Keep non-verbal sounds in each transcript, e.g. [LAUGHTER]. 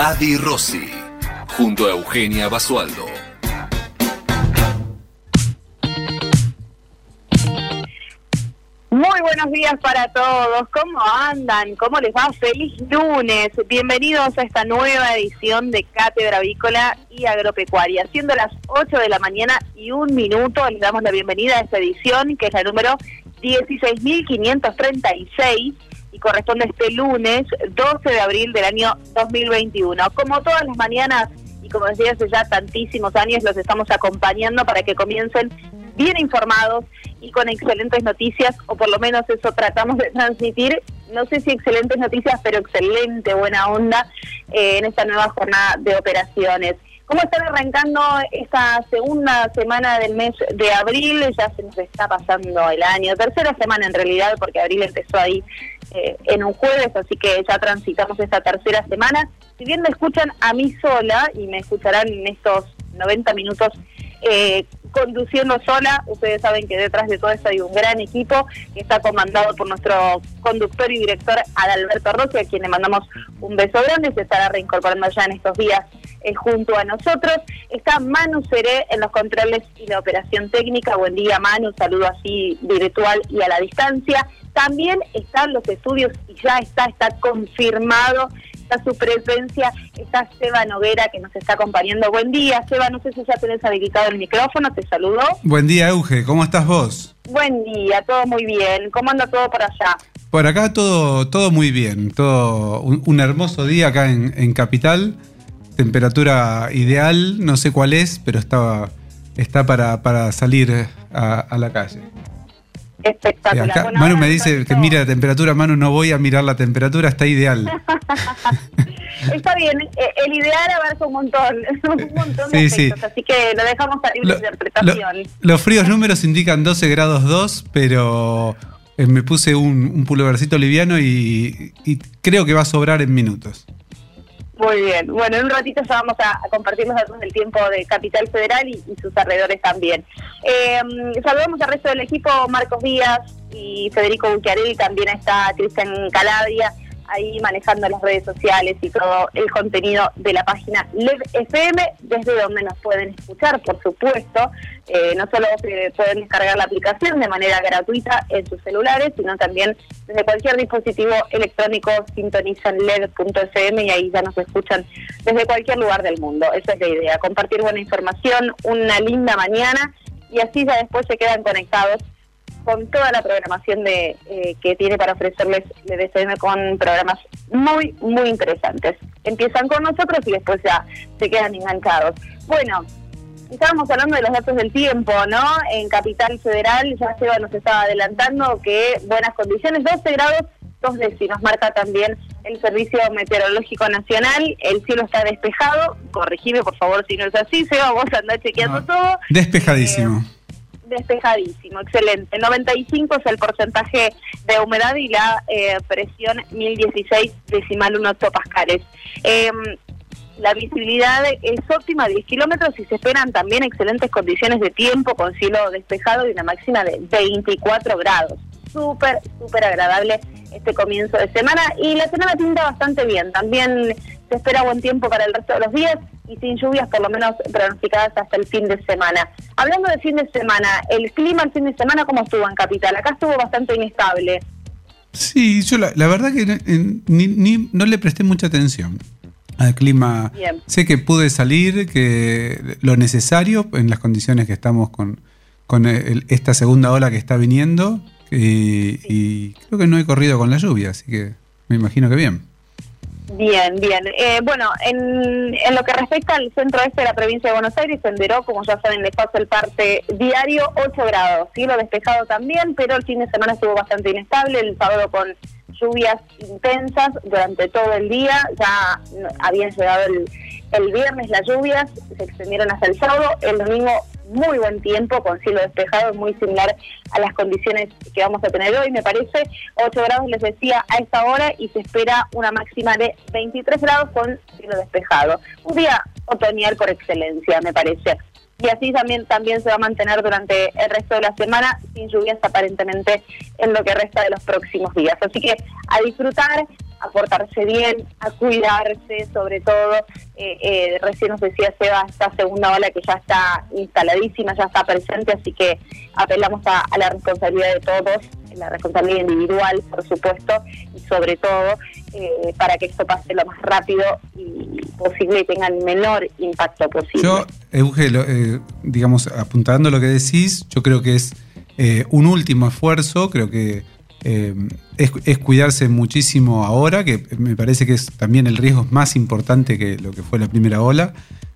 Adi Rossi, junto a Eugenia Basualdo. Muy buenos días para todos. ¿Cómo andan? ¿Cómo les va? Feliz lunes. Bienvenidos a esta nueva edición de Cátedra Avícola y Agropecuaria. Siendo las 8 de la mañana y un minuto, les damos la bienvenida a esta edición, que es la número 16.536 y corresponde este lunes 12 de abril del año 2021. Como todas las mañanas y como decía hace ya tantísimos años, los estamos acompañando para que comiencen bien informados y con excelentes noticias, o por lo menos eso tratamos de transmitir, no sé si excelentes noticias, pero excelente buena onda eh, en esta nueva jornada de operaciones. ¿Cómo están arrancando esta segunda semana del mes de abril? Ya se nos está pasando el año, tercera semana en realidad, porque abril empezó ahí eh, en un jueves, así que ya transitamos esta tercera semana. Si bien me escuchan a mí sola y me escucharán en estos 90 minutos eh, conduciendo sola, ustedes saben que detrás de todo esto hay un gran equipo que está comandado por nuestro conductor y director Adalberto Rossi, a quien le mandamos un beso grande, se estará reincorporando ya en estos días eh, junto a nosotros. Está Manu Seré en los controles y la operación técnica. Buen día Manu, saludo así virtual y a la distancia. También están los estudios y ya está, está confirmado está su presencia, está Seba Noguera que nos está acompañando. Buen día, Seba, no sé si ya tenés habilitado el micrófono, te saludo. Buen día, Euge, ¿cómo estás vos? Buen día, todo muy bien. ¿Cómo anda todo por allá? Por acá todo, todo muy bien, todo un, hermoso día acá en, Capital, temperatura ideal, no sé cuál es, pero está, está para, para salir a la calle espectacular. Manu me dice que mira la temperatura, Manu, no voy a mirar la temperatura, está ideal. [LAUGHS] está bien, eh, el ideal abarca un montón, [LAUGHS] un montón de aspectos, así que lo dejamos a libre interpretación. los fríos números indican 12 grados 2, pero eh, me puse un, un pulvercito liviano y creo que va a sobrar en minutos. Muy bien. Bueno, en un ratito ya vamos a, compartir los datos del tiempo de Capital Federal y, sus alrededores también. Eh, saludamos al resto del equipo, Marcos Díaz y Federico Bucchiarelli, también está Cristian Calabria ahí manejando las redes sociales y todo el contenido de la página LED FM, desde donde nos pueden escuchar, por supuesto. Eh, no solo pueden descargar la aplicación de manera gratuita en sus celulares, sino también desde cualquier dispositivo electrónico sintonizan LED.fm y ahí ya nos escuchan desde cualquier lugar del mundo. Esa es la idea, compartir buena información, una linda mañana y así ya después se quedan conectados con toda la programación de eh, que tiene para ofrecerles el DCM con programas muy, muy interesantes. Empiezan con nosotros y después ya se quedan enganchados. Bueno, estábamos hablando de los datos del tiempo, ¿no? En Capital Federal ya Seba nos estaba adelantando que buenas condiciones, 12 grados, dos décimas, marca también el Servicio Meteorológico Nacional, el cielo está despejado, corregime por favor si no es así, Seba, vos andás chequeando todo. Despejadísimo. Eh, despejadísimo, excelente. 95 es el porcentaje de humedad y la eh, presión 1016 decimal 1 pascales. Eh, la visibilidad es óptima, 10 kilómetros, y se esperan también excelentes condiciones de tiempo con cielo despejado y una máxima de 24 grados. Súper, súper agradable este comienzo de semana y la semana pinta bastante bien. También se espera buen tiempo para el resto de los días y sin lluvias por lo menos pronosticadas hasta el fin de semana. Hablando de fin de semana, el clima el fin de semana, ¿cómo estuvo en Capital? Acá estuvo bastante inestable. Sí, yo la, verdad que ni, no le presté mucha atención al clima. Sé que pude salir, que lo necesario en las condiciones que estamos con, con esta segunda ola que está viniendo y, y creo que no he corrido con la lluvia, así que me imagino que bien. Bien, bien. Eh, bueno, en, en, lo que respecta al centro este de la provincia de Buenos Aires, enderó, como ya saben, le paso el parte diario, 8 grados. Cielo despejado también, pero el fin de semana estuvo bastante inestable. El sábado con lluvias intensas durante todo el día, ya habían llegado el, el viernes las lluvias, se extendieron hasta el sábado, el domingo muy buen tiempo con cielo despejado, muy similar a las condiciones que vamos a tener hoy, me parece. 8 grados les decía a esta hora y se espera una máxima de 23 grados con cielo despejado. Un día otoñal por excelencia, me parece. Y así también, también se va a mantener durante el resto de la semana, sin lluvias aparentemente en lo que resta de los próximos días. Así que a disfrutar, a portarse bien, a cuidarse, sobre todo. Eh, eh, recién nos decía Seba, esta segunda ola que ya está instaladísima, ya está presente, así que apelamos a, la responsabilidad de todos, la responsabilidad individual, por supuesto, y sobre todo eh, para que esto pase lo más rápido y posible y tenga el menor impacto posible. Yo, Eugenio, digamos, apuntando lo que decís, yo creo que es un último esfuerzo, creo que eh, es, cuidarse muchísimo ahora, que me parece que es también el riesgo más importante que lo que fue la primera ola.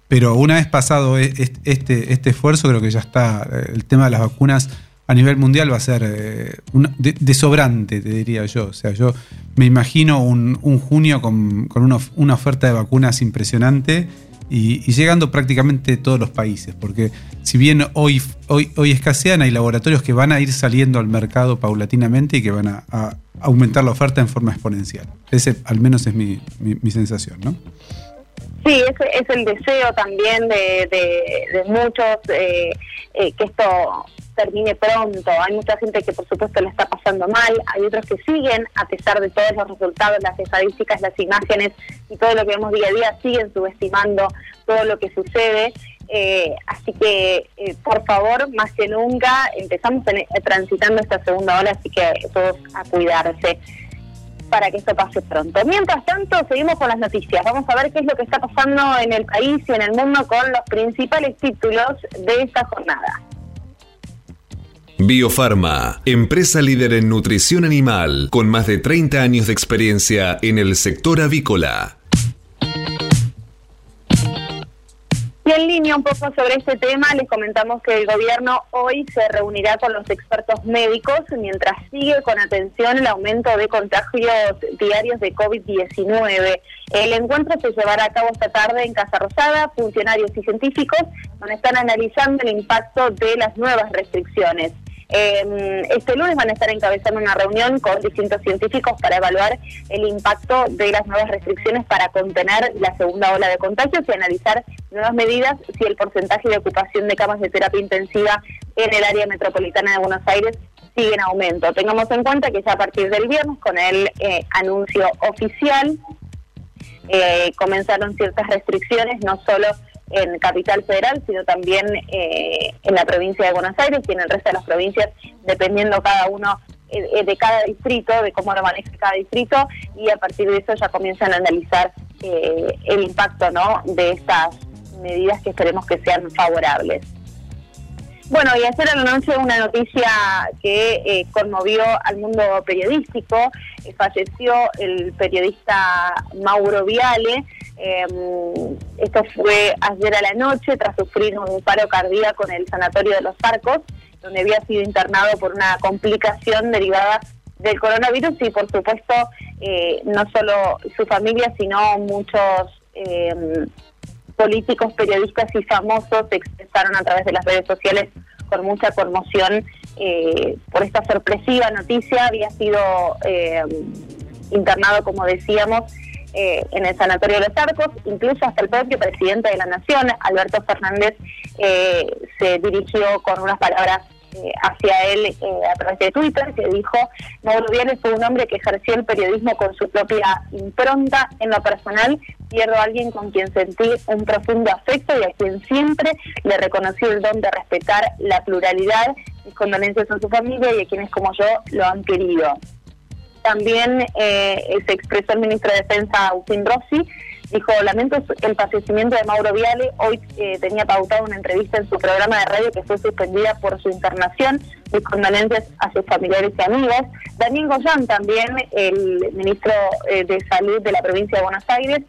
Pero una vez pasado e, este, este esfuerzo, creo que ya está. Eh, el tema de las vacunas a nivel mundial va a ser eh, de, sobrante, te diría yo. O sea, yo me imagino un, junio con, una, una, oferta de vacunas impresionante y, llegando prácticamente todos los países, porque si bien hoy, hoy, hoy escasean, hay laboratorios que van a ir saliendo al mercado paulatinamente y que van a, aumentar la oferta en forma exponencial. Ese al menos es mi, mi, sensación, ¿no? Sí, ese es el deseo también de, de, muchos eh, eh, que esto termine pronto. Hay mucha gente que por supuesto le está pasando mal, hay otros que siguen, a pesar de todos los resultados, las estadísticas, las imágenes y todo lo que vemos día a día, siguen subestimando todo lo que sucede. Eh, así que, eh, por favor, más que nunca, empezamos eh, transitando esta segunda ola, así que todos a cuidarse para que esto pase pronto. Mientras tanto, seguimos con las noticias. Vamos a ver qué es lo que está pasando en el país y en el mundo con los principales títulos de esta jornada. Biofarma, empresa líder en nutrición animal, con más de 30 años de experiencia en el sector avícola. Y en línea un poco sobre este tema, les comentamos que el gobierno hoy se reunirá con los expertos médicos mientras sigue con atención el aumento de contagios diarios de COVID-19. El encuentro se llevará a cabo esta tarde en Casa Rosada, funcionarios y científicos, donde están analizando el impacto de las nuevas restricciones. Eh, este lunes van a estar encabezando una reunión con distintos científicos para evaluar el impacto de las nuevas restricciones para contener la segunda ola de contagios y analizar nuevas medidas si el porcentaje de ocupación de camas de terapia intensiva en el área metropolitana de Buenos Aires sigue en aumento. Tengamos en cuenta que ya a partir del viernes, con el eh, anuncio oficial, eh, comenzaron ciertas restricciones, no solo en Capital Federal, sino también eh, en la provincia de Buenos Aires y en el resto de las provincias, dependiendo cada uno eh, eh, de cada distrito, de cómo lo maneja cada distrito, y a partir de eso ya comienzan a analizar el impacto ¿no? de estas medidas que esperemos que sean favorables. Bueno, y ayer a la noche una noticia que conmovió al mundo periodístico. falleció el periodista Mauro Viale, Em, esto fue ayer a la noche tras sufrir un paro cardíaco en el Sanatorio de los Arcos, donde había sido internado por una complicación derivada del coronavirus y por supuesto eh, no solo su familia, sino muchos em, políticos, periodistas y famosos se expresaron a través de las redes sociales con mucha conmoción eh, por esta sorpresiva noticia. Había sido em, internado, como decíamos, eh, en el Sanatorio de los Arcos, incluso hasta el propio presidente de la Nación, Alberto Fernández, eh, se dirigió con unas palabras eh, hacia él a través de Twitter, que dijo, Mauro Viales fue un hombre que ejerció el periodismo con su propia impronta. En lo personal, pierdo a alguien con quien sentí un profundo afecto y a quien siempre le reconocí el don de respetar la pluralidad, mis condolencias a su familia y a quienes como yo lo han querido. También eh, se expresó el ministro de Defensa, Agustín Rossi, dijo, lamento el fallecimiento de Mauro Viale, hoy eh, tenía pautado una entrevista en su programa de radio que fue suspendida por su internación, mis condolencias a sus familiares y amigos. Daniel Goyán también, el ministro eh, de Salud de la provincia de Buenos Aires,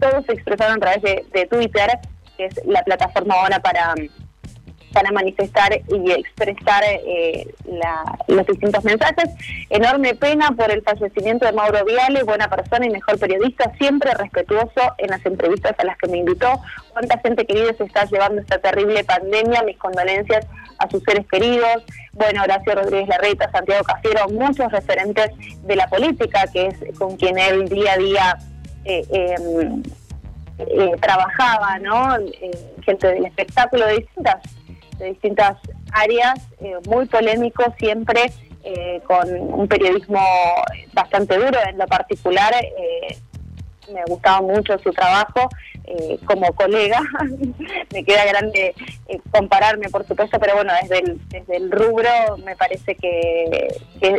todos se expresaron a través de, Twitter, que es la plataforma ahora para para manifestar y expresar eh, los distintos mensajes. Enorme pena por el fallecimiento de Mauro Viale, buena persona y mejor periodista, siempre respetuoso en las entrevistas a las que me invitó. Cuánta gente querida se está llevando esta terrible pandemia, mis condolencias a sus seres queridos. Bueno, Horacio Rodríguez Larreta, Santiago Cafiero, muchos referentes de la política, que es con quien él día a día eh, em, eh, trabajaba, ¿no? gente del espectáculo de distintas de distintas áreas, eh, muy polémico siempre, eh, con un periodismo bastante duro en lo particular. Eh, me gustaba mucho su trabajo eh, como colega. [LAUGHS] me queda grande eh, compararme, por supuesto, pero bueno, desde el, desde el rubro me parece que,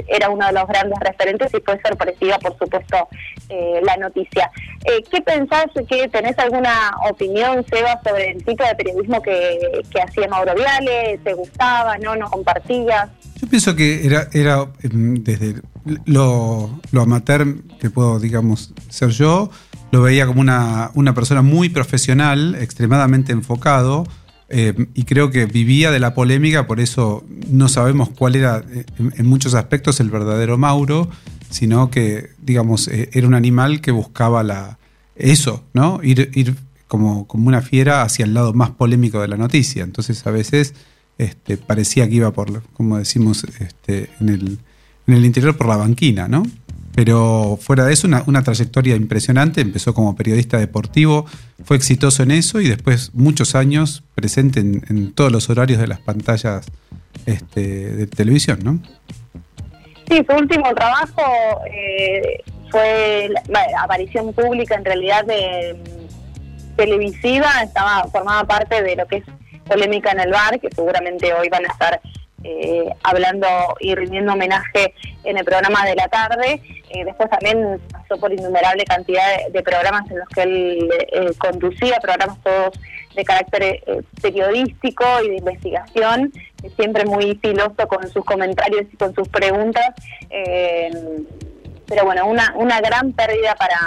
era uno de los grandes referentes y fue sorpresiva, por supuesto, eh, la noticia. ¿Qué pensás? que ¿Tenés alguna opinión, Seba, sobre el tipo de periodismo que, que hacía Mauro Viale? ¿Te gustaba? ¿No? ¿No compartías? Yo pienso que era, era em, desde lo, lo amateur que puedo, digamos, ser yo, lo veía como una, una persona muy profesional, extremadamente enfocado, eh, y creo que vivía de la polémica, por eso no sabemos cuál era eh, en, muchos aspectos el verdadero Mauro, sino que, digamos, eh, era un animal que buscaba la, eso, ¿no? Ir, ir como, como una fiera hacia el lado más polémico de la noticia. Entonces a veces este, parecía que iba por, como decimos este, en, el, en el interior, por la banquina, ¿no? Pero fuera de eso, una, trayectoria impresionante. Empezó como periodista deportivo, fue exitoso en eso y después muchos años presente en, todos los horarios de las pantallas este, de televisión, ¿no? Sí, su último trabajo eh, fue la, aparición pública en realidad de televisiva, estaba formaba parte de lo que es polémica en el bar, que seguramente hoy van a estar eh, hablando y rindiendo homenaje en el programa de la tarde. Eh, después también pasó por innumerable cantidad de, programas en los que él eh, conducía, programas todos de carácter periodístico y de investigación, siempre muy filoso con sus comentarios y con sus preguntas pero bueno, una, una gran pérdida para,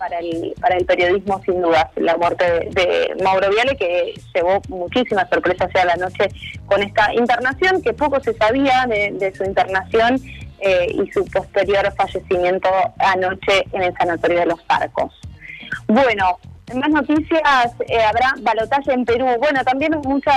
para, el, para el periodismo sin duda, la muerte de, Mauro Viale, que llevó muchísimas sorpresas hacia la noche con esta internación, que poco se sabía de, su internación eh, y su posterior fallecimiento anoche en el Sanatorio de los Arcos. Bueno, en más noticias, eh, habrá balotaje en Perú. Bueno, también mucha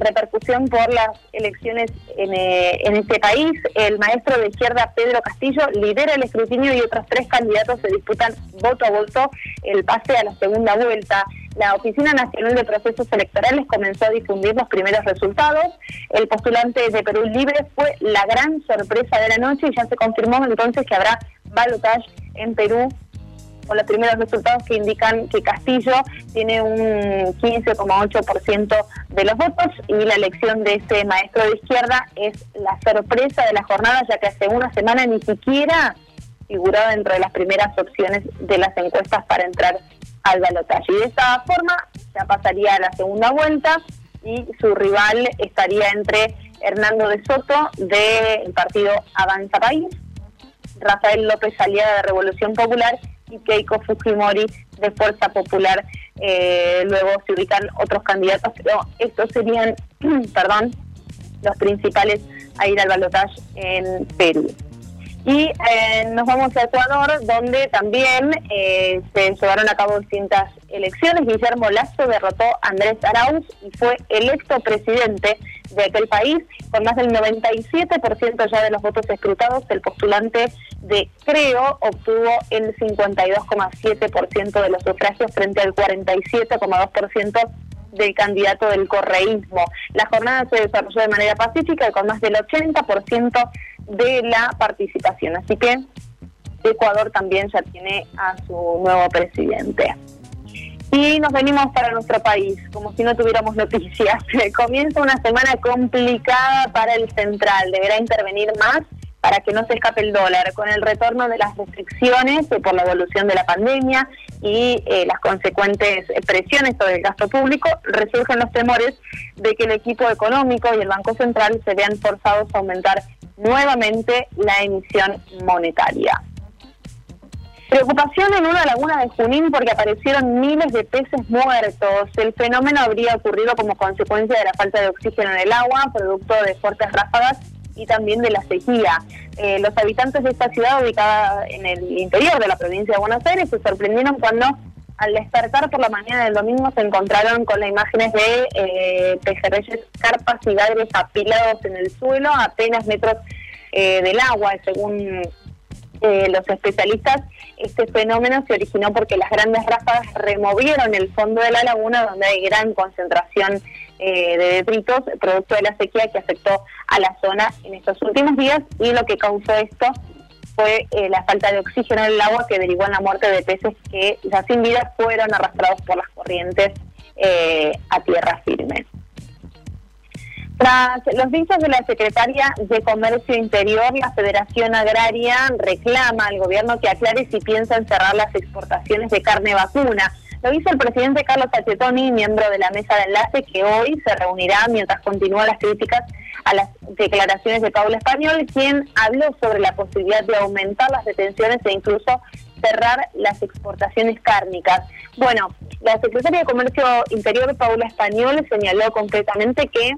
repercusión por las elecciones en, eh, en, este país. El maestro de izquierda, Pedro Castillo, lidera el escrutinio y otros tres candidatos se disputan voto a voto el pase a la segunda vuelta. La Oficina Nacional de Procesos Electorales comenzó a difundir los primeros resultados. El postulante de Perú Libre fue la gran sorpresa de la noche y ya se confirmó entonces que habrá balotaje en Perú con los primeros resultados que indican que Castillo tiene un 15,8% de los votos y la elección de este maestro de izquierda es la sorpresa de la jornada, ya que hace una semana ni siquiera figuraba dentro de las primeras opciones de las encuestas para entrar al balotaje. Y de esta forma ya pasaría a la segunda vuelta y su rival estaría entre Hernando de Soto del partido Avanza País, Rafael López Aliada de Revolución Popular Keiko Fujimori de Fuerza Popular. Eh, luego se ubican otros candidatos, pero estos serían, [CLEARS THROAT] perdón, los principales a ir al balotaje en Perú. Y eh, nos vamos a Ecuador, donde también eh, se llevaron a cabo distintas elecciones. Guillermo Lazo derrotó a Andrés Arauz y fue electo presidente de aquel país con más del 97% ya de los votos escrutados. El postulante de Creo obtuvo el 52,7% de los sufragios frente al 47,2% del candidato del correísmo. La jornada se desarrolló de manera pacífica y con más del 80% de la participación. Así que Ecuador también ya tiene a su nuevo presidente. Y nos venimos para nuestro país, como si no tuviéramos noticias. [LAUGHS] Comienza una semana complicada para el central. Deberá intervenir más para que no se escape el dólar. Con el retorno de las restricciones por la evolución de la pandemia y eh, las consecuentes presiones sobre el gasto público, resurgen los temores de que el equipo económico y el Banco Central se vean forzados a aumentar nuevamente la emisión monetaria. Preocupación en una laguna de Junín porque aparecieron miles de peces muertos. El fenómeno habría ocurrido como consecuencia de la falta de oxígeno en el agua, producto de fuertes ráfagas y también de la sequía. Eh, los habitantes de esta ciudad, ubicada en el interior de la provincia de Buenos Aires, se sorprendieron cuando al despertar por la mañana del domingo se encontraron con las imágenes de eh, pejerreyes, carpas y bagres apilados en el suelo a apenas metros eh, del agua, según eh, los especialistas, este fenómeno se originó porque las grandes ráfagas removieron el fondo de la laguna donde hay gran concentración eh, de detritos, producto de la sequía que afectó a la zona en estos últimos días y lo que causó esto fue eh, la falta de oxígeno en el agua que derivó en la muerte de peces que ya sin vida fueron arrastrados por las corrientes a tierra firme. Tras los dichos de la secretaria de Comercio Interior, la Federación Agraria reclama al gobierno que aclare si piensa cerrar las exportaciones de carne vacuna. Lo hizo el presidente Carlos Tachetoni, miembro de la mesa de enlace, que hoy se reunirá mientras continúan las críticas a las declaraciones de Pablo Español, quien habló sobre la posibilidad de aumentar las detenciones e incluso cerrar las exportaciones cárnicas. Bueno, la secretaria de Comercio Interior, Paula Español, señaló concretamente que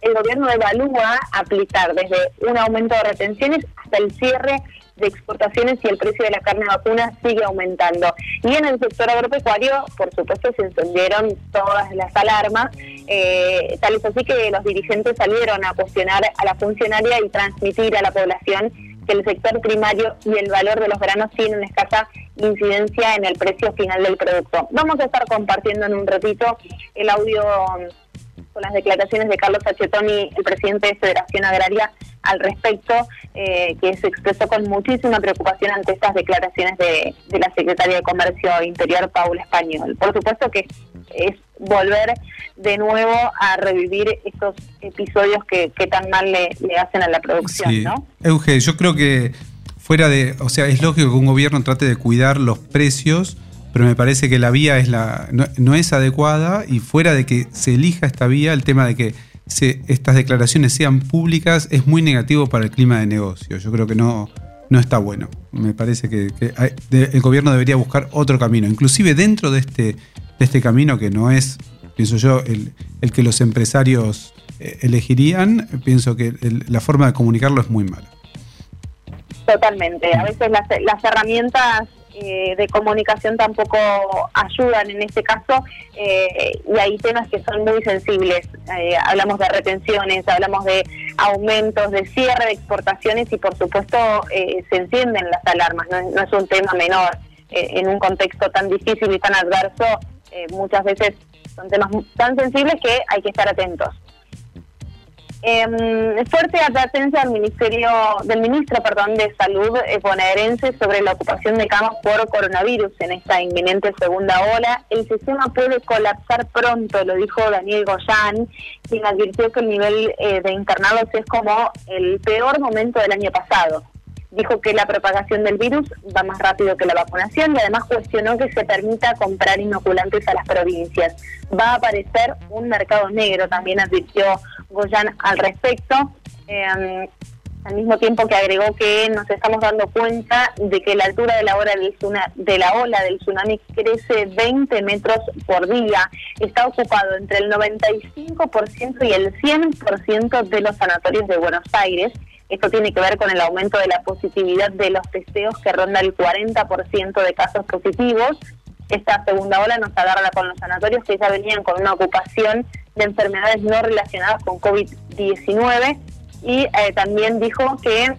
el gobierno evalúa aplicar desde un aumento de retenciones hasta el cierre de exportaciones y el precio de la carne vacuna sigue aumentando. Y en el sector agropecuario, por supuesto, se encendieron todas las alarmas, eh, tal es así que los dirigentes salieron a cuestionar a la funcionaria y transmitir a la población que el sector primario y el valor de los granos tienen escasa incidencia en el precio final del producto. Vamos a estar compartiendo en un ratito el audio con las declaraciones de Carlos Achetoni, el presidente de Federación Agraria, al respecto, eh, que se expresó con muchísima preocupación ante estas declaraciones de, la secretaria de Comercio Interior, Paula Español. Por supuesto que es volver de nuevo a revivir estos episodios que, tan mal le, hacen a la producción, ¿no? Euge, yo creo que fuera de, o sea, es lógico que un gobierno trate de cuidar los precios pero me parece que la vía es la, no, es adecuada y fuera de que se elija esta vía, el tema de que se, estas declaraciones sean públicas es muy negativo para el clima de negocio. Yo creo que no, no está bueno. Me parece que, el gobierno debería buscar otro camino, inclusive dentro de este, de este camino que no es, pienso yo, el, el que los empresarios eh, elegirían, pienso que la forma de comunicarlo es muy mala. Totalmente. A veces las, las herramientas eh, de comunicación tampoco ayudan en este caso eh, y hay temas que son muy sensibles. Eh, hablamos de retenciones, hablamos de aumentos, de cierre de exportaciones y por supuesto se encienden las alarmas, no, es un tema menor. en un contexto tan difícil y tan adverso, muchas veces son temas tan sensibles que hay que estar atentos. Eh, fuerte advertencia del ministerio del ministro perdón de salud eh, bonaerense sobre la ocupación de camas por coronavirus en esta inminente segunda ola el sistema puede colapsar pronto lo dijo Daniel Goyán quien advirtió que el nivel eh, de internados es como el peor momento del año pasado dijo que la propagación del virus va más rápido que la vacunación y además cuestionó que se permita comprar inoculantes a las provincias. Va a aparecer un mercado negro, también advirtió Goyan al respecto. Em, al mismo tiempo que agregó que nos estamos dando cuenta de que la altura de la, hora del de la ola del tsunami crece 20 metros por día. Está ocupado entre el 95% y el 100% de los sanatorios de Buenos Aires esto tiene que ver con el aumento de la positividad de los testeos que ronda el 40% de casos positivos. Esta segunda ola nos agarra con los sanatorios que ya venían con una ocupación de enfermedades no relacionadas con COVID-19 y eh, también dijo que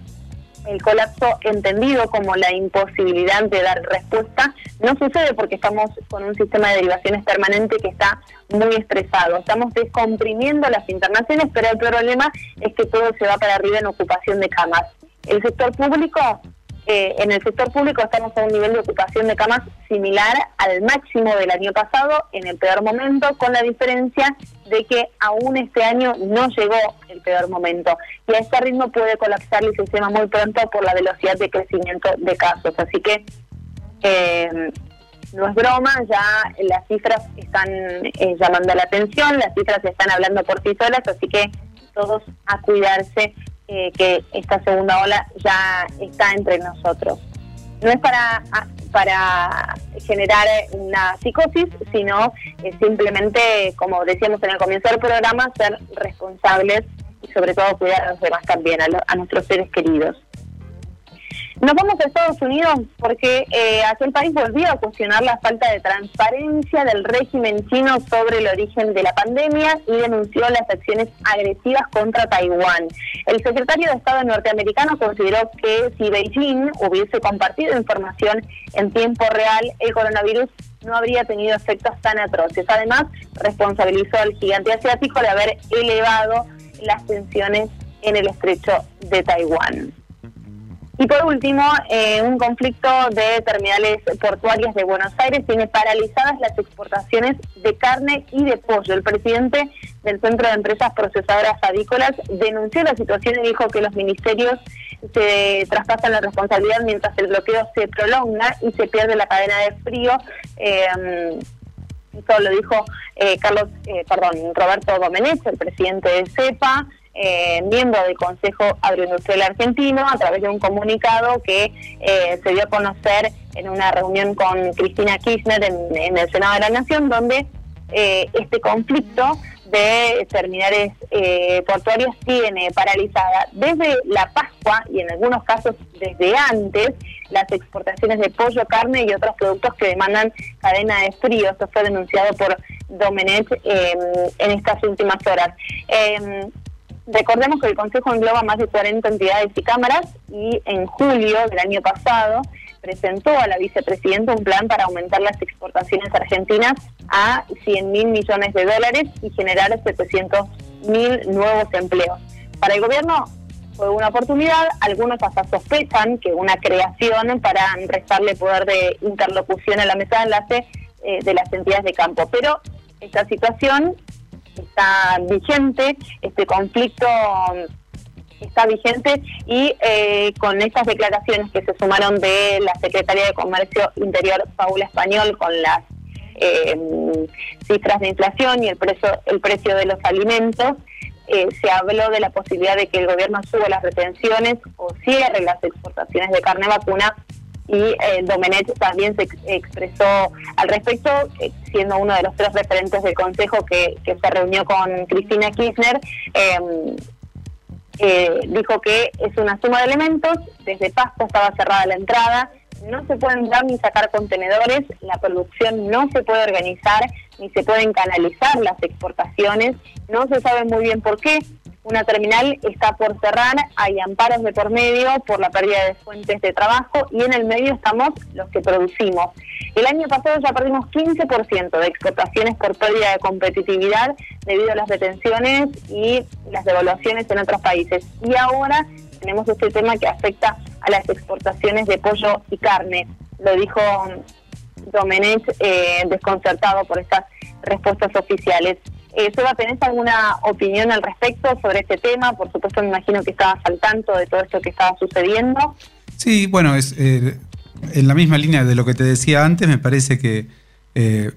el colapso entendido como la imposibilidad de dar respuesta no sucede porque estamos con un sistema de derivaciones permanente que está muy estresado. Estamos descomprimiendo las internaciones, pero el problema es que todo se va para arriba en ocupación de camas. El sector público eh, en el sector público estamos a un nivel de ocupación de camas similar al máximo del año pasado, en el peor momento, con la diferencia de que aún este año no llegó el peor momento. Y a este ritmo puede colapsar el sistema muy pronto por la velocidad de crecimiento de casos. Así que eh, no es broma, ya las cifras están eh, llamando la atención, las cifras están hablando por sí solas, así que todos a cuidarse eh, que esta segunda ola ya está entre nosotros. no es para, para generar una psicosis, sino simplemente, como decíamos en el comienzo del programa, ser responsables y sobre todo cuidar a los demás también, a nuestros seres queridos. Nos vamos a Estados Unidos porque eh, aquel país volvió a cuestionar la falta de transparencia del régimen chino sobre el origen de la pandemia y denunció las acciones agresivas contra Taiwán. El secretario de Estado norteamericano consideró que si Beijing hubiese compartido información en tiempo real, el coronavirus no habría tenido efectos tan atroces. Además, responsabilizó al gigante asiático de haber elevado las tensiones en el estrecho de Taiwán. Y por último, eh, un conflicto de terminales portuarias de Buenos Aires tiene paralizadas las exportaciones de carne y de pollo. El presidente del Centro de Empresas Procesadoras Avícolas denunció la situación y dijo que los ministerios se traspasan la responsabilidad mientras el bloqueo se prolonga y se pierde la cadena de frío. Eh, eso lo dijo eh, Carlos, perdón, Roberto Domenech, el presidente de CEPA. Eh, miembro del Consejo Agroindustrial Argentino, a través de un comunicado que eh, se dio a conocer en una reunión con Cristina Kirchner en, el Senado de la Nación, donde eh, este conflicto de terminales portuarios tiene paralizada desde la Pascua y en algunos casos desde antes las exportaciones de pollo, carne y otros productos que demandan cadena de frío. Esto fue denunciado por Domenech en estas últimas horas. Recordemos que el Consejo engloba más de 40 entidades y cámaras y en julio del año pasado presentó a la vicepresidenta un plan para aumentar las exportaciones argentinas a 100 mil millones de dólares y generar 700 mil nuevos empleos. Para el gobierno fue una oportunidad, algunos hasta sospechan que una creación para restarle poder de interlocución a la mesa de enlace eh, de las entidades de campo. Pero esta situación está vigente, este conflicto está vigente y eh, con estas declaraciones que se sumaron de la Secretaría de Comercio Interior Paula Español con las eh, cifras de inflación y el precio, el precio de los alimentos, eh, se habló de la posibilidad de que el gobierno suba las retenciones o cierre las exportaciones de carne vacuna y eh, Domenech también se expresó al respecto, eh, siendo uno de los tres referentes del Consejo que, se reunió con Cristina Kirchner. Em, eh, dijo que es una suma de elementos, desde Pasto estaba cerrada la entrada, no se pueden entrar ni sacar contenedores, la producción no se puede organizar, ni se pueden canalizar las exportaciones, no se sabe muy bien por qué, una terminal está por cerrar, hay amparos de por medio por la pérdida de fuentes de trabajo y en el medio estamos los que producimos. El año pasado ya perdimos 15% de exportaciones por pérdida de competitividad debido a las detenciones y las devaluaciones en otros países. Y ahora tenemos este tema que afecta a las exportaciones de pollo y carne. Lo dijo Domenech eh, desconcertado por estas respuestas oficiales. Eh, Seba, ¿tenés alguna opinión al respecto sobre este tema? Por supuesto, me imagino que estabas al tanto de todo esto que estaba sucediendo. Sí, bueno, es eh, en la misma línea de lo que te decía antes, me parece que eh,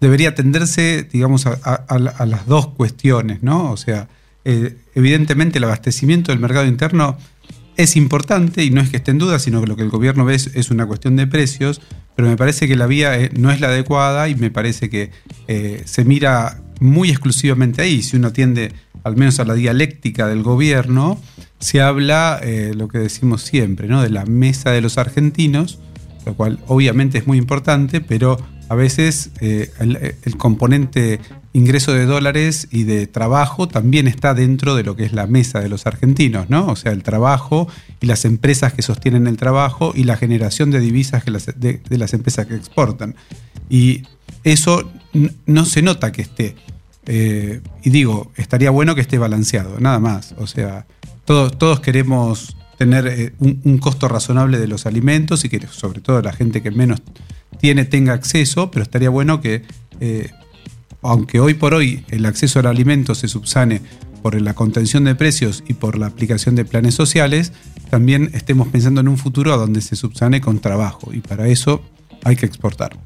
debería atenderse, digamos, a, las dos cuestiones, ¿no? O sea, evidentemente el abastecimiento del mercado interno es importante y no es que esté en duda, sino que lo que el gobierno ve es, una cuestión de precios, pero me parece que la vía no es la adecuada y me parece que se mira muy exclusivamente ahí. Si uno atiende al menos a la dialéctica del gobierno, se habla eh, lo que decimos siempre, ¿no? de la mesa de los argentinos, lo cual obviamente es muy importante, pero a veces eh, el, componente ingreso de dólares y de trabajo también está dentro de lo que es la mesa de los argentinos, ¿no? O sea, el trabajo y las empresas que sostienen el trabajo y la generación de divisas de las empresas que exportan. Y eso no se nota que esté. Eh, y digo, estaría bueno que esté balanceado, nada más. O sea, todos, queremos tener eh, un, costo razonable de los alimentos y que sobre todo la gente que menos tiene tenga acceso, pero estaría bueno que, eh, aunque hoy por hoy el acceso al alimento se subsane por la contención de precios y por la aplicación de planes sociales, también estemos pensando en un futuro donde se subsane con trabajo y para eso hay que exportar.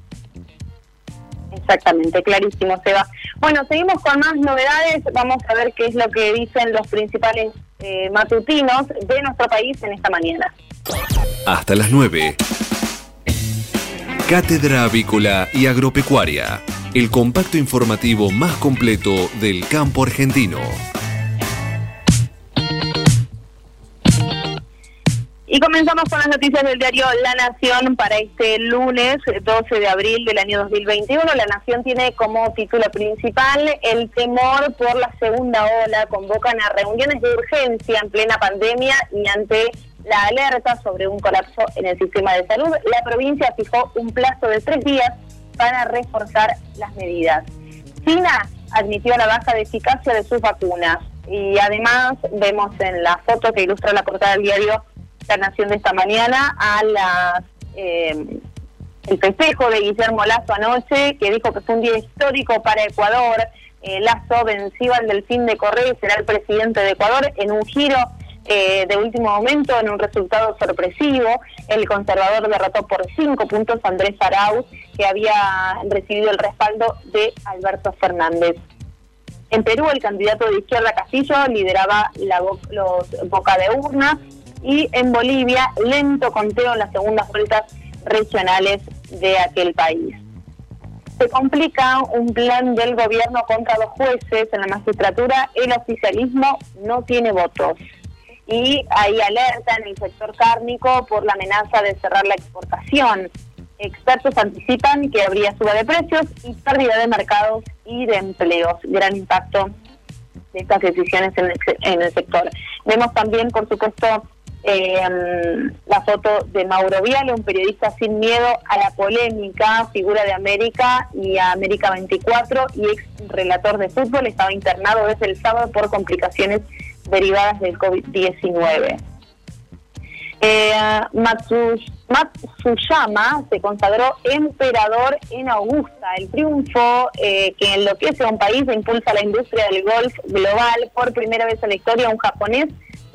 Exactamente, clarísimo, Seba. Bueno, seguimos con más novedades. Vamos a ver qué es lo que dicen los principales eh, matutinos de nuestro país en esta mañana. Hasta las 9. Cátedra Avícola y Agropecuaria, el compacto informativo más completo del campo argentino. Y comenzamos con las noticias del diario La Nación para este lunes 12 de abril del año 2021. La Nación tiene como título principal el temor por la segunda ola. Convocan a reuniones de urgencia en plena pandemia y ante la alerta sobre un colapso en el sistema de salud, la provincia fijó un plazo de tres días para reforzar las medidas. China admitió la baja de eficacia de sus vacunas y además vemos en la foto que ilustra la portada del diario la Nación de esta mañana a las eh, el festejo de Guillermo Lazo anoche, que dijo que fue un día histórico para Ecuador. Eh, Lazo venció al Delfín de Correa y será el presidente de Ecuador en un giro eh, de último momento en un resultado sorpresivo. El conservador derrotó por cinco puntos a Andrés Arauz, que había recibido el respaldo de Alberto Fernández. En Perú, el candidato de izquierda Castillo lideraba los boca de urna y en Bolivia lento conteo en las segundas vueltas regionales de aquel país. Se complica un plan del gobierno contra los jueces en la magistratura, el oficialismo no tiene votos. Y hay alerta en el sector cárnico por la amenaza de cerrar la exportación. Expertos anticipan que habría suba de precios y pérdida de mercados y de empleos. Gran impacto de estas decisiones en el, sector. Vemos también, por supuesto, eh, la foto de Mauro Viale, un periodista sin miedo a la polémica, figura de América y a América 24 y ex relator de fútbol, estaba internado desde el sábado por complicaciones derivadas del COVID-19. Eh, Matsuyama se consagró emperador en Augusta, el triunfo eh, que enloquece a un país e impulsa la industria del golf global. Por primera vez en la historia, un japonés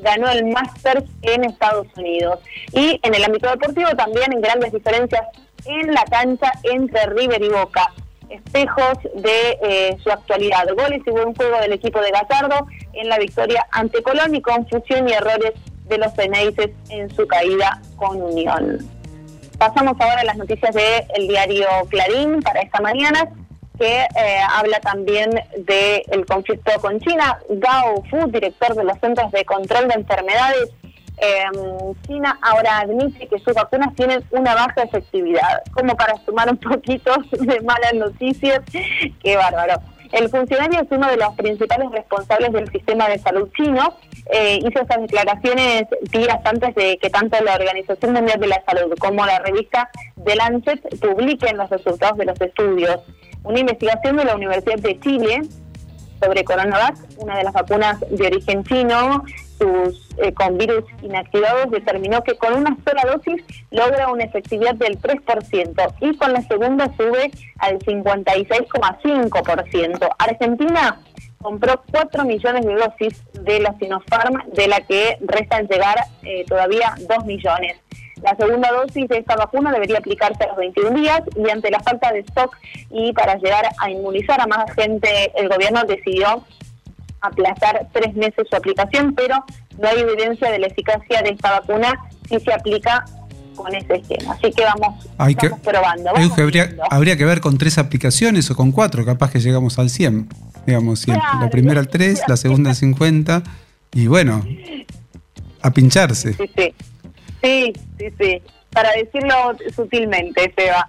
ganó el Masters en Estados Unidos. Y en el ámbito deportivo también en grandes diferencias en la cancha entre River y Boca. Espejos de eh, su actualidad. Goles y buen juego del equipo de Gatardo en la victoria ante Colón y confusión y errores de los Ceneices en su caída con Unión. Pasamos ahora a las noticias del diario Clarín para esta mañana que eh, habla también del conflicto con China. Gao Fu, director de los Centros de Control de Enfermedades, em, China ahora admite que sus vacunas tienen una baja efectividad. Como para sumar un poquito [LAUGHS] de malas noticias, qué bárbaro. El funcionario es uno de los principales responsables del sistema de salud chino. Eh, hizo estas declaraciones días antes de que tanto la Organización Mundial de la Salud como la revista The Lancet publiquen los resultados de los estudios. Una investigación de la Universidad de Chile sobre Coronavac, una de las vacunas de origen chino, eh, con virus inactivados, determinó que con una sola dosis logra una efectividad del 3% y con la segunda sube al 56,5%. Argentina compró 4 millones de dosis de la Sinopharm, de la que restan llegar eh, todavía 2 millones. La segunda dosis de esta vacuna debería aplicarse a los 21 días y ante la falta de stock y para llegar a inmunizar a más gente, el gobierno decidió aplazar tres meses su aplicación, pero no hay evidencia de la eficacia de esta vacuna si se aplica con ese esquema. Así que vamos, probando. habría, que ver con tres aplicaciones o con cuatro, capaz que llegamos al 100. Digamos, la primera al 3, la segunda al 50 y bueno, a pincharse. Sí, sí. Sí, sí, sí. Para decirlo sutilmente, Seba.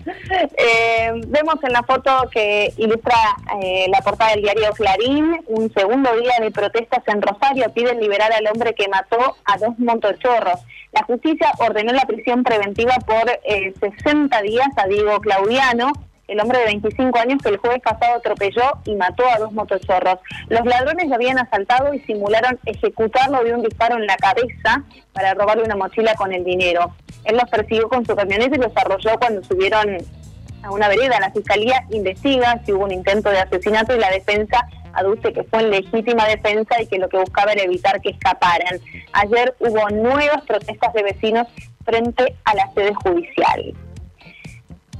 Eh, vemos en la foto que ilustra eh, la portada del diario Clarín, un segundo día de protestas en Rosario piden liberar al hombre que mató a dos montochorros. La justicia ordenó la prisión preventiva por 60 eh, días a Diego Claudiano, el hombre de 25 años que el jueves pasado atropelló y mató a dos motochorros. Los ladrones lo habían asaltado y simularon ejecutarlo de un disparo en la cabeza para robarle una mochila con el dinero. Él los persiguió con su camioneta y los arrolló cuando subieron a una vereda. La fiscalía investiga si hubo un intento de asesinato y la defensa aduce que fue en legítima defensa y que lo que buscaba era evitar que escaparan. Ayer hubo nuevas protestas de vecinos frente a la sede judicial.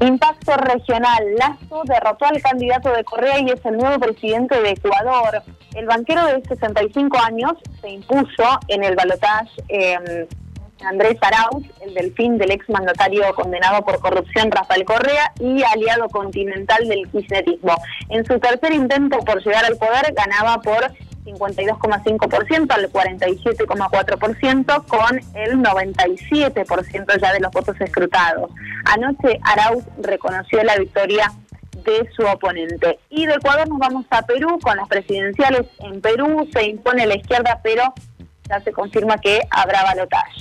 Impacto regional. Lazo derrotó al candidato de Correa y es el nuevo presidente de Ecuador. El banquero de 65 años se impuso en el balotaje em, Andrés Arauz, el delfín del ex mandatario condenado por corrupción Rafael Correa y aliado continental del kirchnerismo. En su tercer intento por llegar al poder ganaba por 52,5% al 47,4% con el 97% ya de los votos escrutados. Anoche Arauz reconoció la victoria de su oponente. Y de Ecuador nos vamos a Perú con las presidenciales. En Perú se impone la izquierda, pero ya se confirma que habrá balotaje.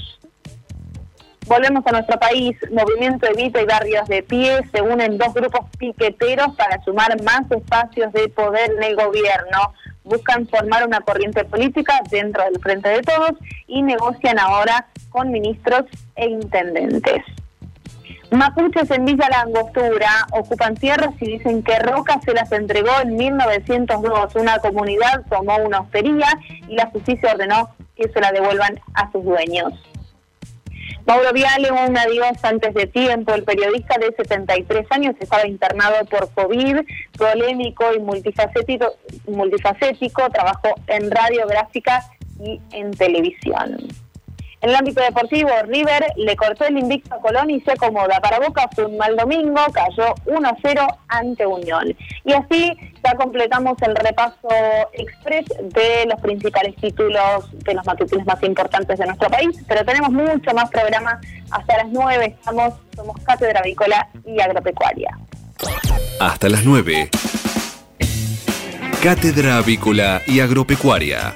Volvemos a nuestro país. Movimiento Evita y Barrios de Pie se unen dos grupos piqueteros para sumar más espacios de poder en el gobierno. Buscan formar una corriente política dentro del Frente de Todos y negocian ahora con ministros e intendentes. Mapuches en Villa La Angostura ocupan tierras y dicen que Roca se las entregó en 1902. Una comunidad tomó una hostería y la justicia ordenó que se la devuelvan a sus dueños. Mauro Viale, un adiós antes de tiempo. El periodista de 73 años estaba internado por COVID, polémico y multifacético, multifacético trabajó en radiográfica y en televisión. En el ámbito deportivo, River le cortó el invicto a Colón y se acomoda. Para Boca fue un mal domingo, cayó 1-0 ante Unión. Y así ya completamos el repaso express de los principales títulos de los matutinos más importantes de nuestro país. Pero tenemos mucho más programa hasta las 9. Estamos, somos Cátedra Avícola y Agropecuaria. Hasta las 9. Cátedra Avícola y Agropecuaria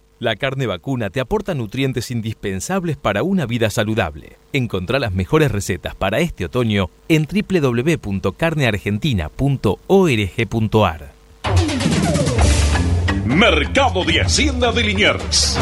La carne vacuna te aporta nutrientes indispensables para una vida saludable. Encontrá las mejores recetas para este otoño en www.carneargentina.org.ar. Mercado de Hacienda de Liniers.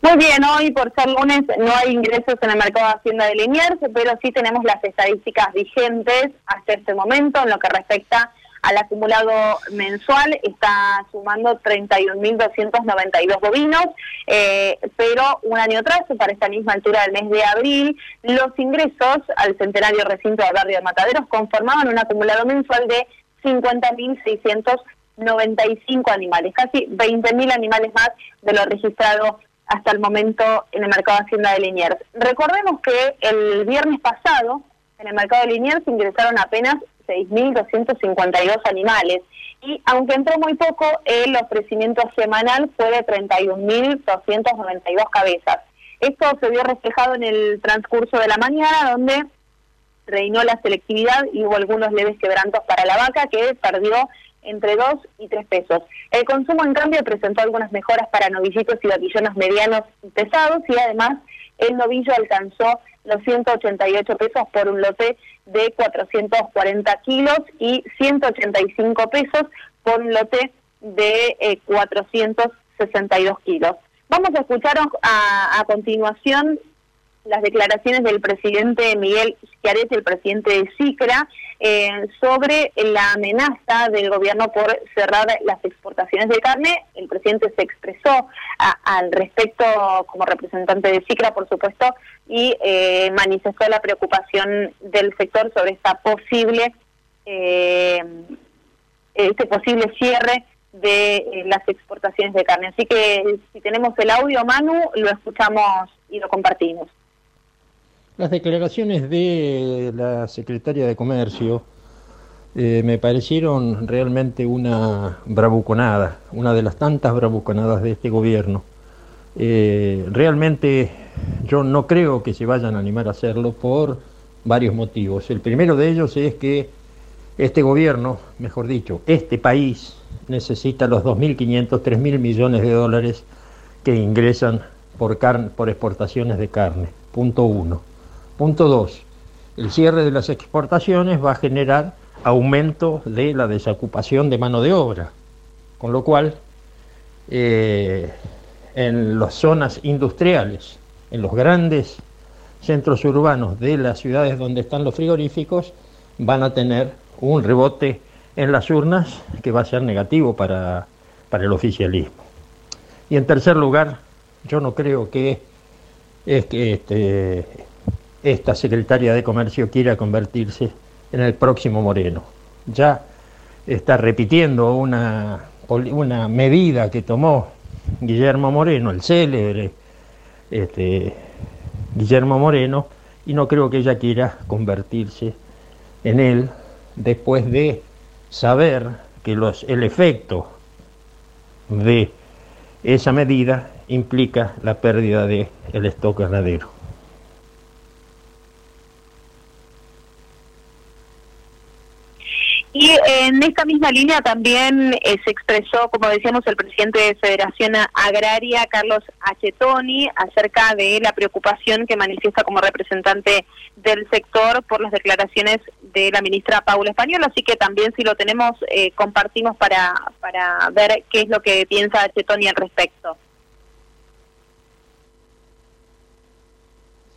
Muy bien, hoy por ser lunes no hay ingresos en el mercado de Hacienda de Liniers, pero sí tenemos las estadísticas vigentes hasta este momento en lo que respecta al acumulado mensual está sumando 31.292 bovinos, eh, pero un año atrás, para esta misma altura del mes de abril, los ingresos al centenario recinto de barrio de Mataderos conformaban un acumulado mensual de 50.695 animales, casi 20.000 animales más de lo registrado hasta el momento en el mercado de Hacienda de Liniers. Recordemos que el viernes pasado en el mercado de Liniers ingresaron apenas 6.252 animales. Y aunque entró muy poco, el ofrecimiento semanal fue de 31.292 cabezas. Esto se vio reflejado en el transcurso de la mañana, donde reinó la selectividad y hubo algunos leves quebrantos para la vaca, que perdió entre 2 y 3 pesos. El consumo, en cambio, presentó algunas mejoras para novillitos y vaquillones medianos y pesados, y además el novillo alcanzó los 188 pesos por un lote de 440 kilos y 185 pesos por un lote de 462 eh, kilos. Vamos a escuchar a, a continuación las declaraciones del presidente Miguel Schiaretti, el presidente de SICRA, eh, sobre la amenaza del gobierno por cerrar las exportaciones de carne. El presidente se expresó al respecto como representante de SICRA, por supuesto, y eh, manifestó la preocupación del sector sobre esta posible, eh, este posible cierre de las exportaciones de carne. Así que si tenemos el audio, Manu, lo escuchamos y lo compartimos. Las declaraciones de la secretaria de Comercio eh, me parecieron realmente una bravuconada, una de las tantas bravuconadas de este gobierno. Eh, realmente yo no creo que se vayan a animar a hacerlo por varios motivos. El primero de ellos es que este gobierno, mejor dicho, este país necesita los 2.500, 3.000 millones de dólares que ingresan por, por exportaciones de carne. Punto uno. Punto 2. El cierre de las exportaciones va a generar aumento de la desocupación de mano de obra, con lo cual eh, en las zonas industriales, en los grandes centros urbanos de las ciudades donde están los frigoríficos van a tener un rebote en las urnas que va a ser negativo para, para el oficialismo. Y en tercer lugar, yo no creo que, es que este, esta secretaria de Comercio quiera convertirse en el próximo Moreno. Ya está repitiendo una, medida que tomó Guillermo Moreno, el célebre este, Guillermo Moreno, y no creo que ella quiera convertirse en él después de saber que el efecto de esa medida implica la pérdida del el stock ganadero. Y en esta misma línea también eh, se expresó, como decíamos, el presidente de Federación Agraria, Carlos Achetoni, acerca de la preocupación que manifiesta como representante del sector por las declaraciones de la ministra Paula Español. Así que también, si lo tenemos, eh, compartimos para, para ver qué es lo que piensa Achetoni al respecto.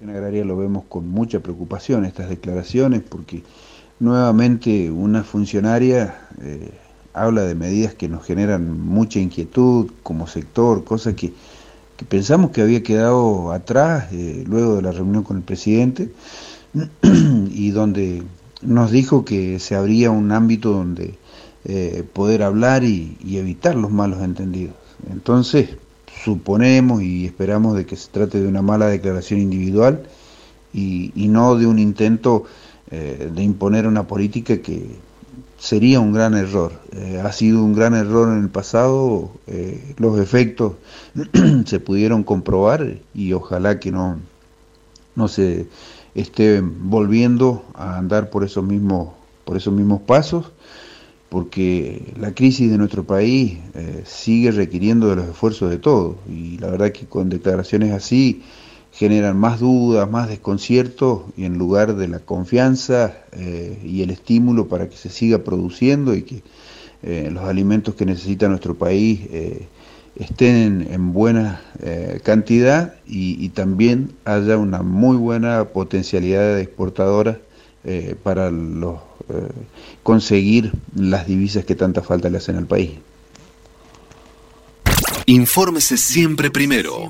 En Agraria lo vemos con mucha preocupación estas declaraciones porque nuevamente una funcionaria eh, habla de medidas que nos generan mucha inquietud como sector, cosa que, pensamos que había quedado atrás eh, luego de la reunión con el presidente [CLEARS THROAT] y donde nos dijo que se abría un ámbito donde eh, poder hablar y, evitar los malos entendidos. Entonces, suponemos y esperamos de que se trate de una mala declaración individual y no de un intento eh, de imponer una política que sería un gran error. Eh, ha sido un gran error en el pasado, eh, los efectos [CLEARS THROAT] se pudieron comprobar y ojalá que no, no se esté volviendo a andar por esos mismos, por esos mismos pasos, porque la crisis de nuestro país sigue requiriendo de los esfuerzos de todos y la verdad que con declaraciones así generan más dudas, más desconcierto y en lugar de la confianza eh, y el estímulo para que se siga produciendo y que eh, los alimentos que necesita nuestro país eh, estén en, buena cantidad y, también haya una muy buena potencialidad de exportadora para los, conseguir las divisas que tanta falta le hacen al país. Infórmese siempre primero.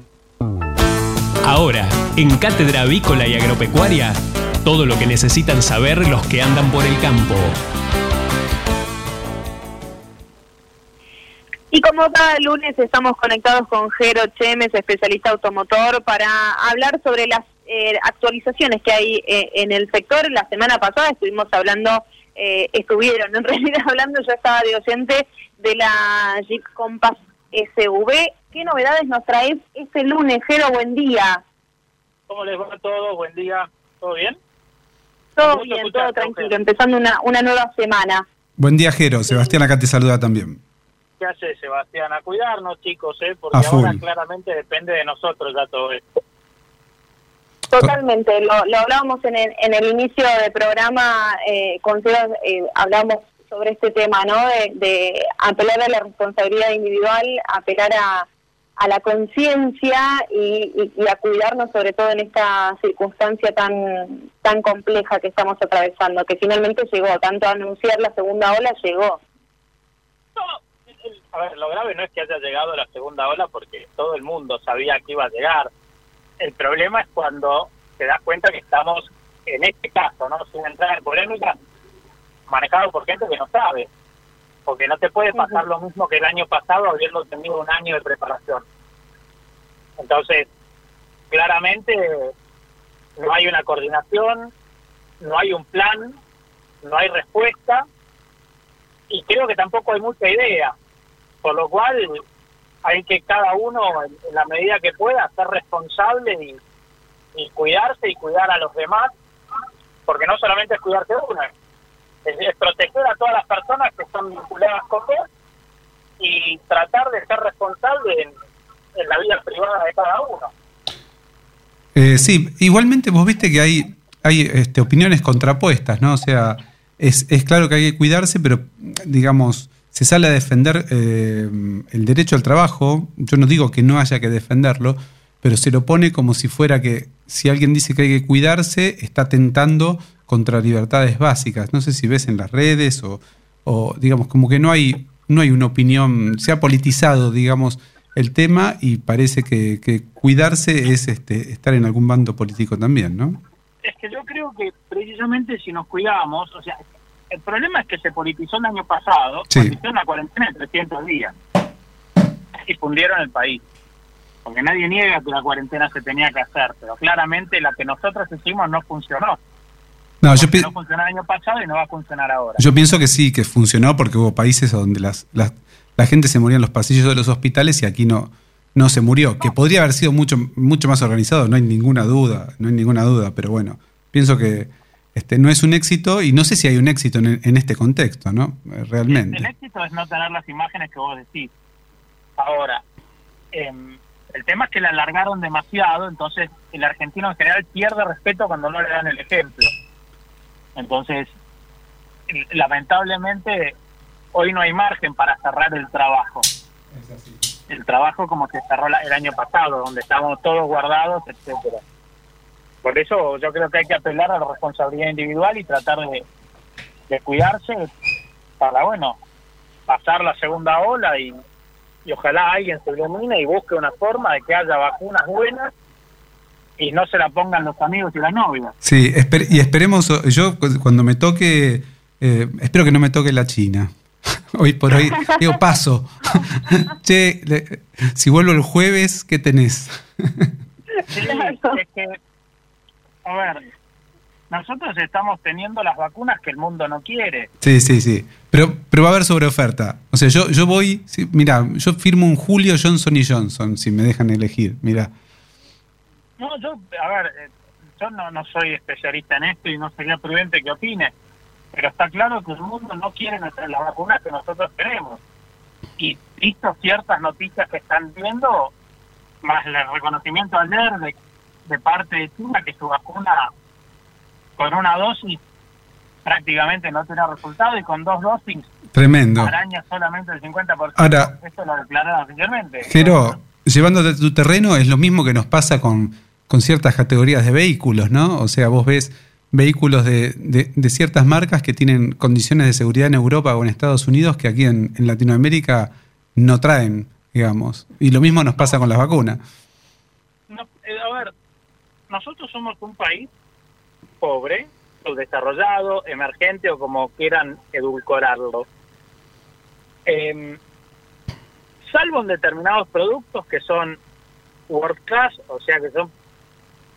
Ahora, en Cátedra Avícola y Agropecuaria, todo lo que necesitan saber los que andan por el campo. Y como cada lunes estamos conectados con Jero Chemes, especialista automotor, para hablar sobre las eh, actualizaciones que hay eh, en el sector. La semana pasada estuvimos hablando, eh, estuvieron en [LAUGHS] realidad hablando, yo estaba de docente de la Jeep Compass SV. ¿Qué novedades nos traes este lunes, Jero? Buen día. ¿Cómo les va todo? Buen día. ¿Todo bien? Todo bien, todo tranquilo, empezando una, una nueva semana. Buen día, Jero. Sebastián acá te saluda también. ¿Qué hace, Sebastián? A cuidarnos, chicos, ¿eh? porque ahora claramente depende de nosotros ya todo esto. Totalmente, lo, lo hablábamos en el, en el inicio del programa, eh, con eh, hablamos sobre este tema, ¿no? De, apelar a la responsabilidad individual, apelar a, a la conciencia y, a cuidarnos sobre todo en esta circunstancia tan tan compleja que estamos atravesando, que finalmente llegó, tanto anunciar la segunda ola llegó. No, a ver, lo grave no es que haya llegado la segunda ola porque todo el mundo sabía que iba a llegar. El problema es cuando te das cuenta que estamos, en este caso, no sin entrar en polémica, manejado por gente que no sabe. Porque no te puede pasar lo mismo que el año pasado habiendo tenido un año de preparación. Entonces, claramente no hay una coordinación, no hay un plan, no hay respuesta y creo que tampoco hay mucha idea. Por lo cual hay que cada uno, en la medida que pueda, ser responsable y, y cuidarse y cuidar a los demás porque no solamente es cuidarte uno, es, es proteger a todas las personas que están vinculadas con vos y tratar de ser responsable en, en la vida privada de cada uno. Eh, sí, igualmente vos viste que hay, hay este, opiniones contrapuestas, ¿no? O sea, es, es claro que hay que cuidarse, pero digamos, se sale a defender eh, el derecho al trabajo. Yo no digo que no haya que defenderlo, pero se lo pone como si fuera que si alguien dice que hay que cuidarse, está tentando contra libertades básicas. No sé si ves en las redes o, o digamos, como que no hay, no hay una opinión, se ha politizado, digamos, el tema y parece que, que cuidarse es este, estar en algún bando político también, ¿no? Es que yo creo que precisamente si nos cuidamos, o sea, el problema es que se politizó el año pasado, Sí. cuando hicieron una cuarentena de 300 días y fundieron el país. Porque nadie niega que la cuarentena se tenía que hacer, pero claramente la que nosotros hicimos no funcionó. No, yo, no funcionó el año pasado y no va a funcionar ahora. yo pienso que sí, que funcionó porque hubo países donde las, las- la gente se moría en los pasillos de los hospitales y aquí no, no se murió, que podría haber sido mucho, mucho más organizado, no hay ninguna duda, no hay ninguna duda, pero bueno, pienso que este, no es un éxito y no sé si hay un éxito en, en este contexto, ¿no? Eh, El Realmente. éxito es no tener las imágenes que vos decís. Ahora, em, el tema es que la alargaron demasiado, entonces el argentino en general pierde respeto cuando no le dan el ejemplo. Entonces, lamentablemente, hoy no hay margen para cerrar el trabajo. El trabajo como se cerró la- el año pasado, donde estábamos todos guardados, etcétera. Por eso yo creo que hay que apelar a la responsabilidad individual y tratar de, de cuidarse para, bueno, pasar la segunda ola y, y ojalá alguien se ilumine y busque una forma de que haya vacunas buenas y no se la pongan los amigos y las novias. Sí, esper- y esperemos, yo cu- cuando me toque, eh, espero que no me toque la China. [LAUGHS] Hoy por hoy, digo, paso. [LAUGHS] che, le- si vuelvo el jueves, ¿qué tenés? Sí, es que, a ver, nosotros estamos teniendo las vacunas que el mundo no quiere. Sí, sí, sí. Pero, pero va a haber sobre oferta. O sea, yo, yo voy, sí, mira, yo firmo un Julio Johnson y Johnson, si me dejan elegir. Mira, No, yo, a ver, eh, yo no, no soy especialista en esto y no sería prudente que opine, pero está claro que el mundo no quiere nuestras- las vacunas que nosotros tenemos. Y visto ciertas noticias que están viendo, más el reconocimiento ayer de, de parte de China que su vacuna con una dosis prácticamente no tiene resultado y con dos dosis tremendo. araña solamente el 50%. Ahora- Esto lo declararon oficialmente. Jero, llevándote a tu terreno es lo mismo que nos pasa con, con ciertas categorías de vehículos, ¿no? O sea, vos ves vehículos de, ciertas marcas que tienen condiciones de seguridad en Europa o en Estados Unidos que aquí en, Latinoamérica no traen, digamos. Y lo mismo nos pasa con las vacunas. Eh, a ver, nosotros somos un país pobre, subdesarrollado, emergente o como quieran edulcorarlo. Em, salvo en determinados productos que son world class, o sea que son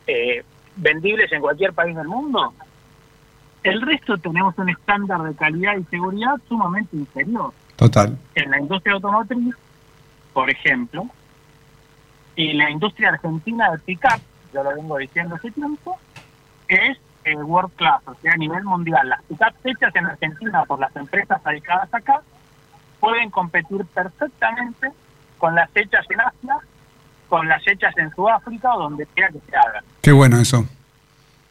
eh, vendibles en cualquier país del mundo, el resto tenemos un estándar de calidad y seguridad sumamente inferior Total. en la industria automotriz, por ejemplo, y la industria argentina de pick-up, yo lo vengo diciendo hace tiempo, es eh, world class, o sea, a nivel mundial. Las pick-up hechas en Argentina por las empresas radicadas acá pueden competir perfectamente con las hechas en Asia, con las hechas en Sudáfrica o donde sea que se hagan. Qué bueno eso.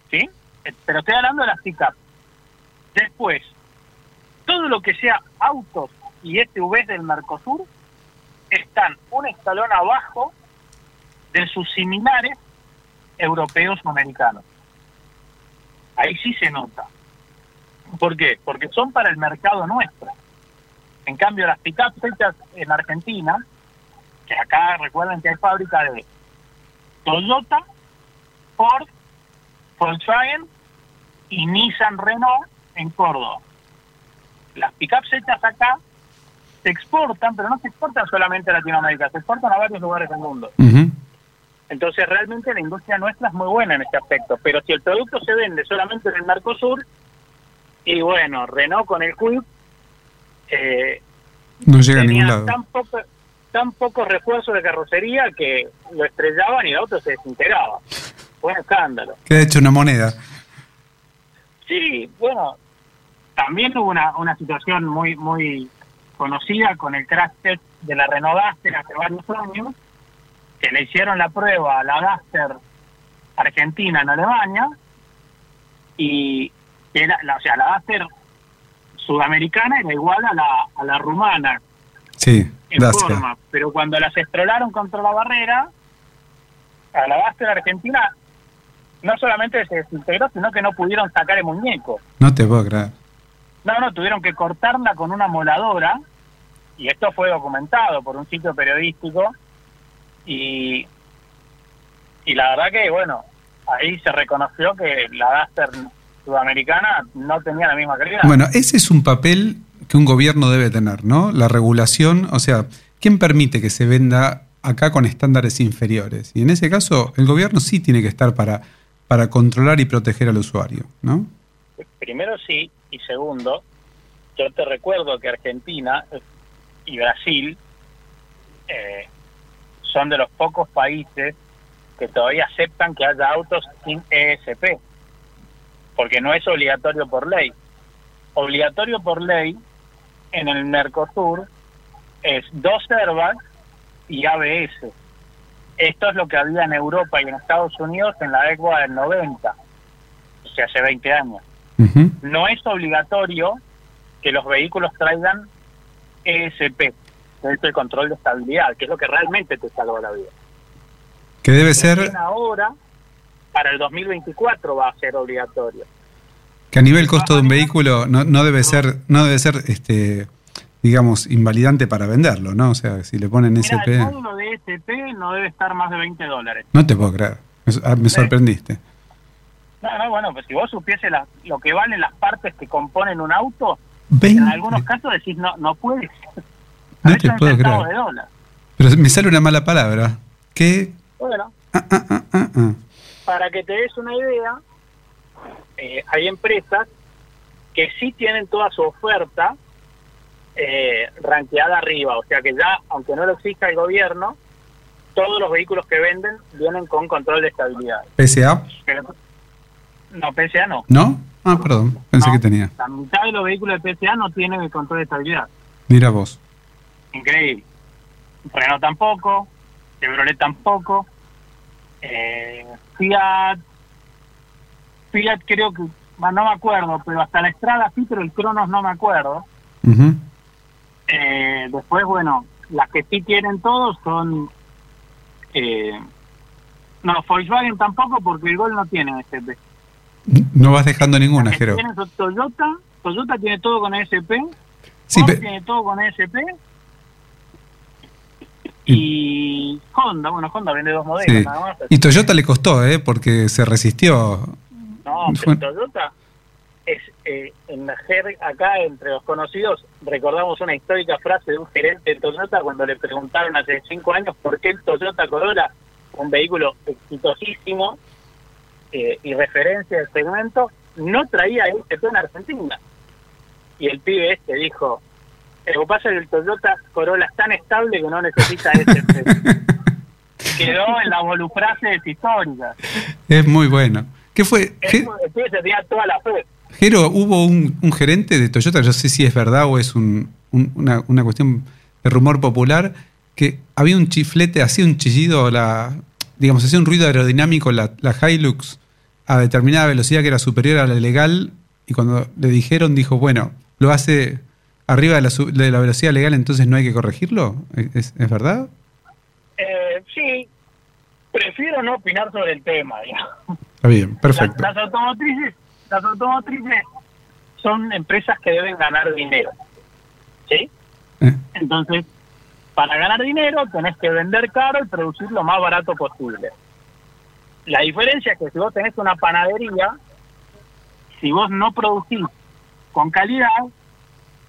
¿sí? Eh, Pero estoy hablando de las pick-up. Después, todo lo que sea autos y SUVs del Mercosur están un escalón abajo de sus similares europeos o americanos. Ahí sí se nota. ¿Por qué? Porque son para el mercado nuestro. En cambio, las pick-up hechas en Argentina, que acá recuerden que hay fábrica de Toyota, Ford, Volkswagen y Nissan Renault en Córdoba. Las pickups hechas acá se exportan, pero no se exportan solamente a Latinoamérica, se exportan a varios lugares del mundo. Entonces realmente la industria nuestra es muy buena en este aspecto, pero si el producto se vende solamente en el Mercosur, y bueno, Renault con el Quid eh, No llega a ningún lado. tan, poco, tan pocos refuerzos de carrocería que lo estrellaban y el auto se desintegraba. Fue un escándalo. Queda hecho una moneda. Sí, bueno, también hubo una, una situación muy muy conocida con el crash test de la Renault Duster hace varios años, que le hicieron la prueba a la Duster Argentina en Alemania, y era, la, o sea, la Duster sudamericana era igual a la, a la rumana Sí, en forma, pero cuando las estrolaron contra la barrera, a la Duster Argentina no solamente se desintegró, sino que no pudieron sacar el muñeco. No te puedo creer. No, no, tuvieron que cortarla con una moladora y esto fue documentado por un sitio periodístico y, y la verdad que, bueno, ahí se reconoció que la Duster sudamericana no tenía la misma calidad. Bueno, ese es un papel que un gobierno debe tener, ¿no? La regulación, o sea, ¿quién permite que se venda acá con estándares inferiores? Y en ese caso, el gobierno sí tiene que estar para, para controlar y proteger al usuario, ¿no? Primero sí, y segundo, yo te recuerdo que Argentina y Brasil eh, son de los pocos países que todavía aceptan que haya autos sin ESP, porque no es obligatorio por ley. Obligatorio por ley en el Mercosur es dos airbags y ABS. Esto es lo que había en Europa y en Estados Unidos en la década del 90, o sea, hace 20 años. No es obligatorio que los vehículos traigan ESP, que es el control de estabilidad, que es lo que realmente te salva la vida. Que debe ser ahora, para el 2024 va a ser obligatorio. Que a nivel costo de un vehículo no, no debe ser, no debe ser, este, digamos, invalidante para venderlo, ¿no? O sea, si le ponen Mira, el SP, módulo de ESP no debe estar más de 20 dólares. no te puedo creer. Me, ah, me sorprendiste. No, no, bueno, pues si vos supiese la- lo que valen las partes que componen un auto, Veinte. en algunos casos decís, no, no puede ser. No te puedo creer. de dólar. Pero me sale una mala palabra. ¿Qué? Bueno, Ah, ah. para que te des una idea, eh, hay empresas que sí tienen toda su oferta eh, ranqueada arriba, o sea que ya, aunque no lo exija el gobierno, todos los vehículos que venden vienen con control de estabilidad. PSA, Pero- no, PSA no. ¿no? Ah, perdón, pensé que tenía. La mitad de los vehículos de PSA no tienen el control de estabilidad. Mira vos. Increíble. Renault tampoco, Chevrolet tampoco, eh, Fiat, Fiat creo que, no me acuerdo, pero hasta la Estrada sí, pero el Cronos no me acuerdo. Eh, después, bueno, las que sí tienen todos son... Eh, no, Volkswagen tampoco porque el Gol no tiene SP. No vas dejando ninguna, Que Jero. tienen son Toyota, Toyota tiene todo con SP, Sí, Ford tiene todo con SP y Honda, bueno, Honda vende dos modelos sí. nada más. Y Toyota le costó, ¿eh? Porque se resistió. No, pero Toyota es eh, en la acá entre los conocidos recordamos una histórica frase de un gerente de Toyota cuando le preguntaron hace cinco años por qué el Toyota Corolla, un vehículo exitosísimo eh, y referencia del segmento, no traía SP en Argentina. Y el pibe este dijo, lo que pasa es que el Toyota Corolla es tan estable que no necesita [LAUGHS] SP. Quedó en las volufrases históricas. Es muy bueno. ¿Qué fue? El Je- pibe se tenía toda la fe. Jero, hubo un, un gerente de Toyota, yo no sé si es verdad o es un- un- una, una cuestión de rumor popular, que había un chiflete, hacía un chillido, la, digamos, hacía un ruido aerodinámico la, la Hilux a determinada velocidad que era superior a la legal, y cuando le dijeron, dijo, bueno, lo hace arriba de la, de la velocidad legal, entonces no hay que corregirlo. ¿Es, es verdad? Eh, sí, prefiero no opinar sobre el tema. digamos. Está bien, perfecto. Las, las automotrices, las automotrices son empresas que deben ganar dinero. ¿Sí? Eh. Entonces, para ganar dinero tenés que vender caro y producir lo más barato posible. La diferencia es que si vos tenés una panadería, si vos no producís con calidad,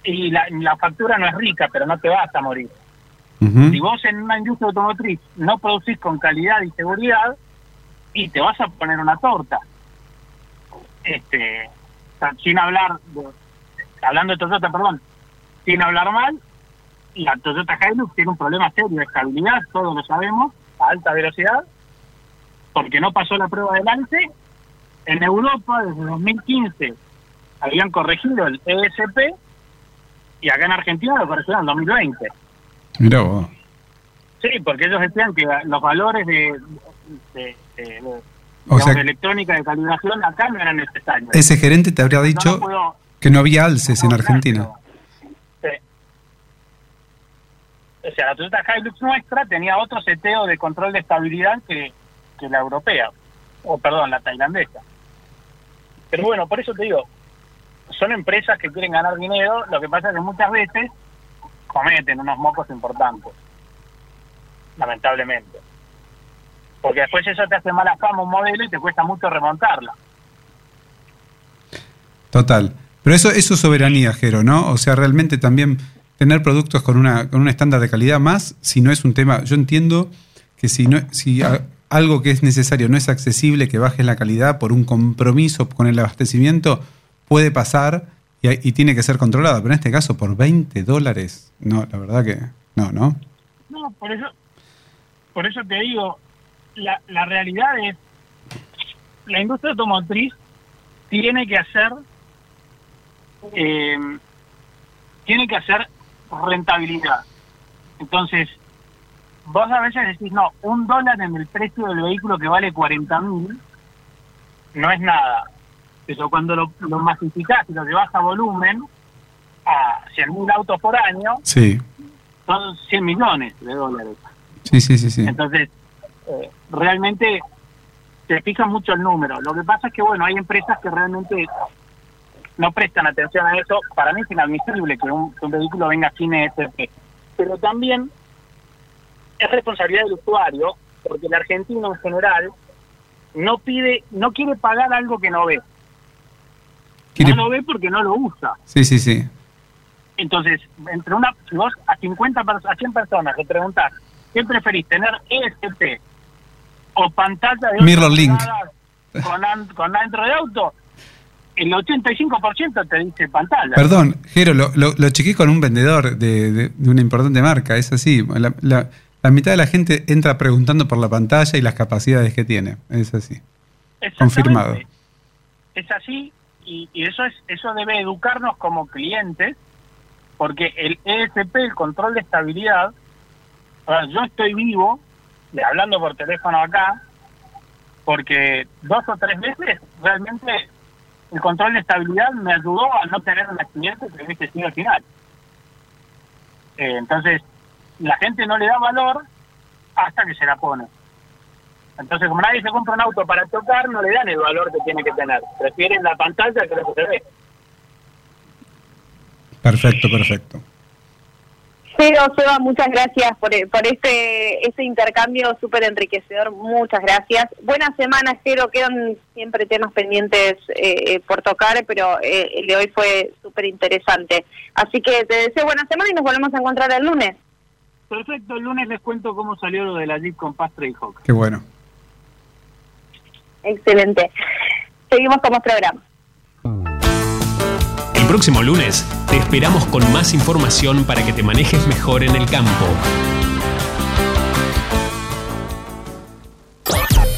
y la, la factura no es rica, pero no te vas a morir. Si vos en una industria automotriz no producís con calidad y seguridad, y te vas a poner una torta. Este, sin hablar, de- hablando de Toyota, perdón, sin hablar mal, la Toyota Hilux tiene un problema serio de estabilidad, todos lo sabemos, a alta velocidad, porque no pasó la prueba de lance. En Europa, desde 2015 habían corregido el ESP y acá en Argentina lo corregieron en 2020. Mira vos. Sí, porque ellos decían que los valores de, de, de- de- O digamos, sea- de electrónica de calibración acá no eran necesarios. Ese gerente te habría dicho No, no puedo- que no había alces en Argentina. Sí. O sea, la Toyota Hilux nuestra tenía otro seteo de control de estabilidad que, que la europea, o perdón, la tailandesa. Pero bueno, por eso te digo, son empresas que quieren ganar dinero, lo que pasa es que muchas veces cometen unos mocos importantes, lamentablemente. Porque después eso te hace mala fama un modelo y te cuesta mucho remontarla. Total. Pero eso, eso es soberanía, Jero, ¿no? O sea, realmente también tener productos con una con un estándar de calidad más, si no es un tema, yo entiendo que si no si a- algo que es necesario no es accesible, que bajes la calidad por un compromiso con el abastecimiento, puede pasar y, y tiene que ser controlado. Pero en este caso, por 20 dólares, no, la verdad que no, ¿no? No, por eso, por eso te digo, la, la realidad es, la industria automotriz tiene que hacer, eh, tiene que hacer rentabilidad. Entonces, vos a veces decís, no, un dólar en el precio del vehículo que vale 40 mil no es nada. Pero cuando lo, lo masificás y lo llevas a volumen, a 100 mil autos por año, Sí, son 100 millones de dólares. sí, sí, sí. sí. Entonces, eh, realmente se fija mucho el número. Lo que pasa es que, bueno, hay empresas que realmente no prestan atención a eso. Para mí es inadmisible que un, que un vehículo venga sin ESP. Pero también es responsabilidad del usuario, porque el argentino en general no pide, no quiere pagar algo que no ve. Quiere- No lo ve porque no lo usa. Sí, sí, sí. Entonces, entre una, vos a 50 pers- a 100 personas le preguntás, ¿qué preferís, tener ESP o pantalla de Mirror link. con, an- con dentro de auto? El 85% te dice pantalla. Perdón, Jero, lo, lo, lo chequé con un vendedor de, de- de una importante marca, es así. La, la- la mitad de la gente entra preguntando por la pantalla y las capacidades que tiene, es así. Confirmado. Es así y, y eso es eso debe educarnos como clientes porque el ESP, el control de estabilidad, ahora, yo estoy vivo, de- hablando por teléfono acá, porque dos o tres veces realmente el control de estabilidad me ayudó a no tener un accidente que hubiese sido al final. Eh, entonces, la gente no le da valor hasta que se la pone. Entonces, como nadie se compra un auto para tocar, no le dan el valor que tiene que tener. Prefieren la pantalla que lo que se ve. Perfecto, perfecto. Pero, Seba, muchas gracias por, por este, este intercambio súper enriquecedor. Muchas gracias. Buena semana, espero. Quedan siempre temas pendientes eh, por tocar, pero eh, el de hoy fue súper interesante. Así que te deseo buena semana y nos volvemos a encontrar el lunes. Perfecto, el lunes les cuento cómo salió lo de la Jeep con Pastre y Hawk. Qué bueno. Excelente. Seguimos con más programa. El próximo lunes te esperamos con más información para que te manejes mejor en el campo.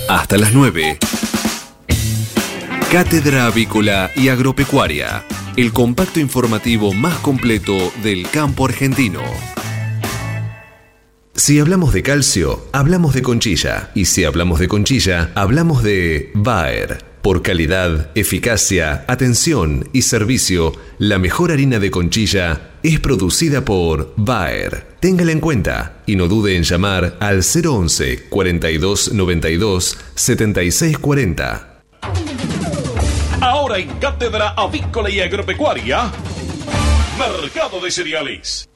Hasta las 9. Cátedra Avícola y Agropecuaria, el compacto informativo más completo del campo argentino. Si hablamos de calcio, hablamos de conchilla. Y si hablamos de conchilla, hablamos de Bayer. Por calidad, eficacia, atención y servicio, la mejor harina de conchilla es producida por Bayer. Téngala en cuenta y no dude en llamar al 011 42 92 76 40. Ahora en Cátedra Avícola y Agropecuaria, Mercado de Cereales.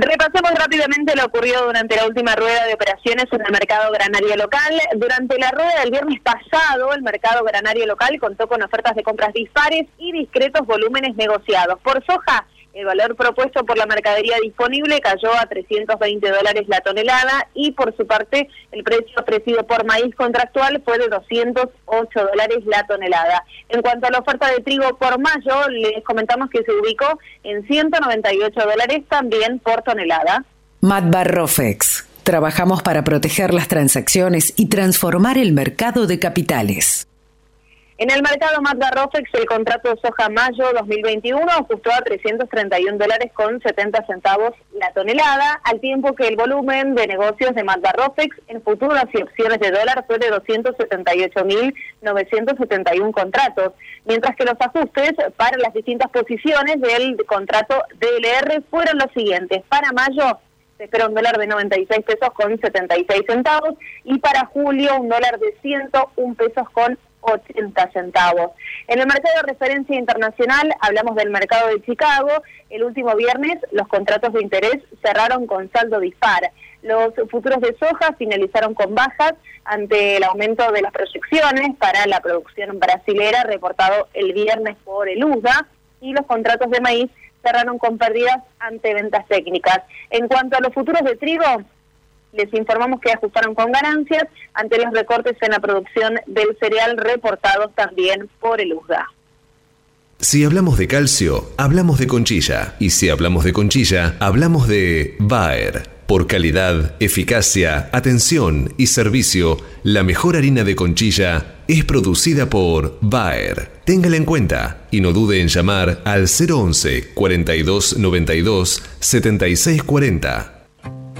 Repasemos rápidamente lo ocurrido durante la última rueda de operaciones en el mercado granario local. Durante la rueda del viernes pasado, el mercado granario local contó con ofertas de compras dispares y discretos volúmenes negociados. Por soja, el valor propuesto por la mercadería disponible cayó a 320 dólares la tonelada y por su parte el precio ofrecido por maíz contractual fue de 208 dólares la tonelada. En cuanto a la oferta de trigo por mayo, les comentamos que se ubicó en 198 dólares también por tonelada. Matbarrofex. Trabajamos para proteger las transacciones y transformar el mercado de capitales. En el mercado Magda Rofex, el contrato de soja mayo 2021 ajustó a 331 dólares con 70 centavos la tonelada, al tiempo que el volumen de negocios de Magda Rofex en futuras y opciones de dólar fue de 278.971 contratos, mientras que los ajustes para las distintas posiciones del contrato DLR fueron los siguientes. Para mayo se espera un dólar de 96 pesos con 76 centavos y para julio un dólar de 101 pesos con 80 centavos. En el mercado de referencia internacional hablamos del mercado de Chicago. El último viernes los contratos de interés cerraron con saldo dispar. Los futuros de soja finalizaron con bajas ante el aumento de las proyecciones para la producción brasilera reportado el viernes por el USDA y los contratos de maíz cerraron con pérdidas ante ventas técnicas. En cuanto a los futuros de trigo, les informamos que ajustaron con ganancias ante los recortes en la producción del cereal reportados también por el USDA. Si hablamos de calcio, hablamos de conchilla. Y si hablamos de conchilla, hablamos de Bayer. Por calidad, eficacia, atención y servicio, la mejor harina de conchilla es producida por Bayer. Téngala en cuenta y no dude en llamar al 011 42 92 76 40.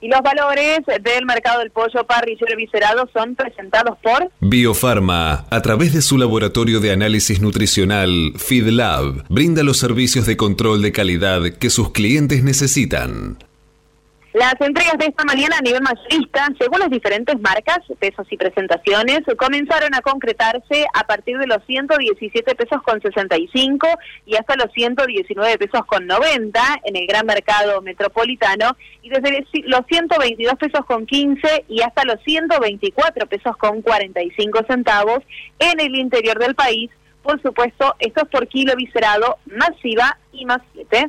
Y los valores del mercado del pollo parrillero viscerado son presentados por Biofarma, a través de su laboratorio de análisis nutricional FeedLab, brinda los servicios de control de calidad que sus clientes necesitan. Las entregas de esta mañana a nivel mayorista, según las diferentes marcas, pesos y presentaciones, comenzaron a concretarse a partir de los 117 pesos con 65 y hasta los 119 pesos con 90 en el gran mercado metropolitano y desde los 122 pesos con 15 y hasta los 124 pesos con 45 centavos en el interior del país. Por supuesto, esto es por kilo viscerado, masiva y más 7.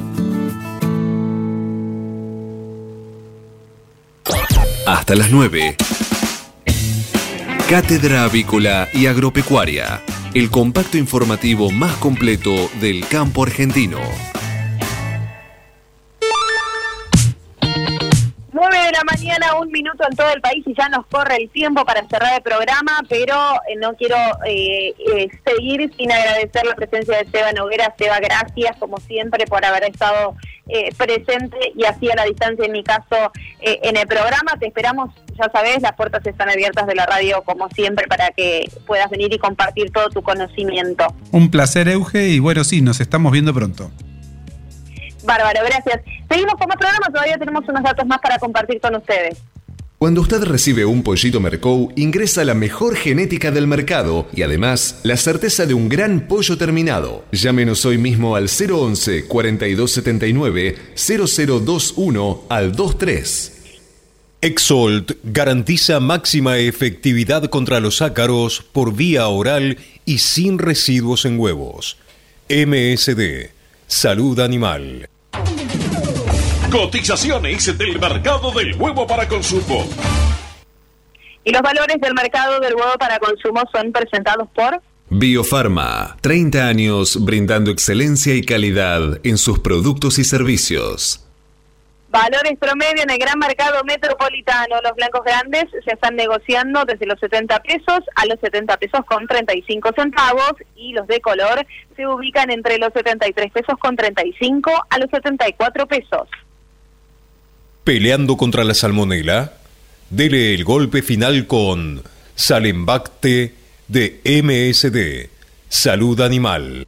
hasta las 9. Cátedra Avícola y Agropecuaria, el compacto informativo más completo del campo argentino. Un minuto en todo el país y ya nos corre el tiempo para cerrar el programa, pero eh, no quiero eh, eh, seguir sin agradecer la presencia de Seba Noguera. Seba, gracias como siempre por haber estado presente y así a la distancia, en mi caso, en el programa. Te esperamos, ya sabes, las puertas están abiertas de la radio como siempre para que puedas venir y compartir todo tu conocimiento. Un placer, Euge, y bueno, sí, nos estamos viendo pronto. Bárbaro, gracias. Seguimos con más programa, todavía tenemos unos datos más para compartir con ustedes. Cuando usted recibe un pollito Mercou, ingresa la mejor genética del mercado y además la certeza de un gran pollo terminado. Llámenos hoy mismo al 011 4279 0021 al 23. Exolt garantiza máxima efectividad contra los ácaros por vía oral y sin residuos en huevos. MSD, Salud Animal. Cotizaciones del mercado del huevo para consumo. Y los valores del mercado del huevo para consumo son presentados por Biofarma, 30 años brindando excelencia y calidad en sus productos y servicios. Valores promedio en el gran mercado metropolitano. Los blancos grandes se están negociando desde los 70 pesos a los 70 pesos con 35 centavos y los de color se ubican entre los 73 pesos con 35 a los 74 pesos. Peleando contra la salmonela, dele el golpe final con Salembacte de MSD, Salud Animal.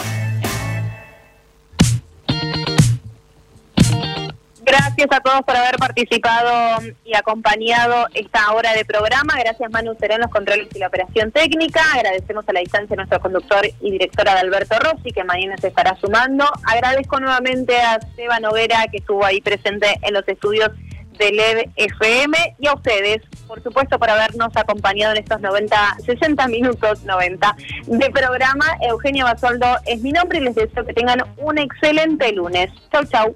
Gracias a todos por haber participado y acompañado esta hora de programa. Gracias Manu Serén, los controles y la operación técnica. Agradecemos a la distancia a nuestro conductor y directora de Alberto Rossi, que mañana se estará sumando. Agradezco nuevamente a Seba Noguera, que estuvo ahí presente en los estudios de LED FM, y a ustedes, por supuesto, por habernos acompañado en estos 90, 60 minutos 90 de programa. Eugenia Basoldo es mi nombre y les deseo que tengan un excelente lunes. Chau, chau.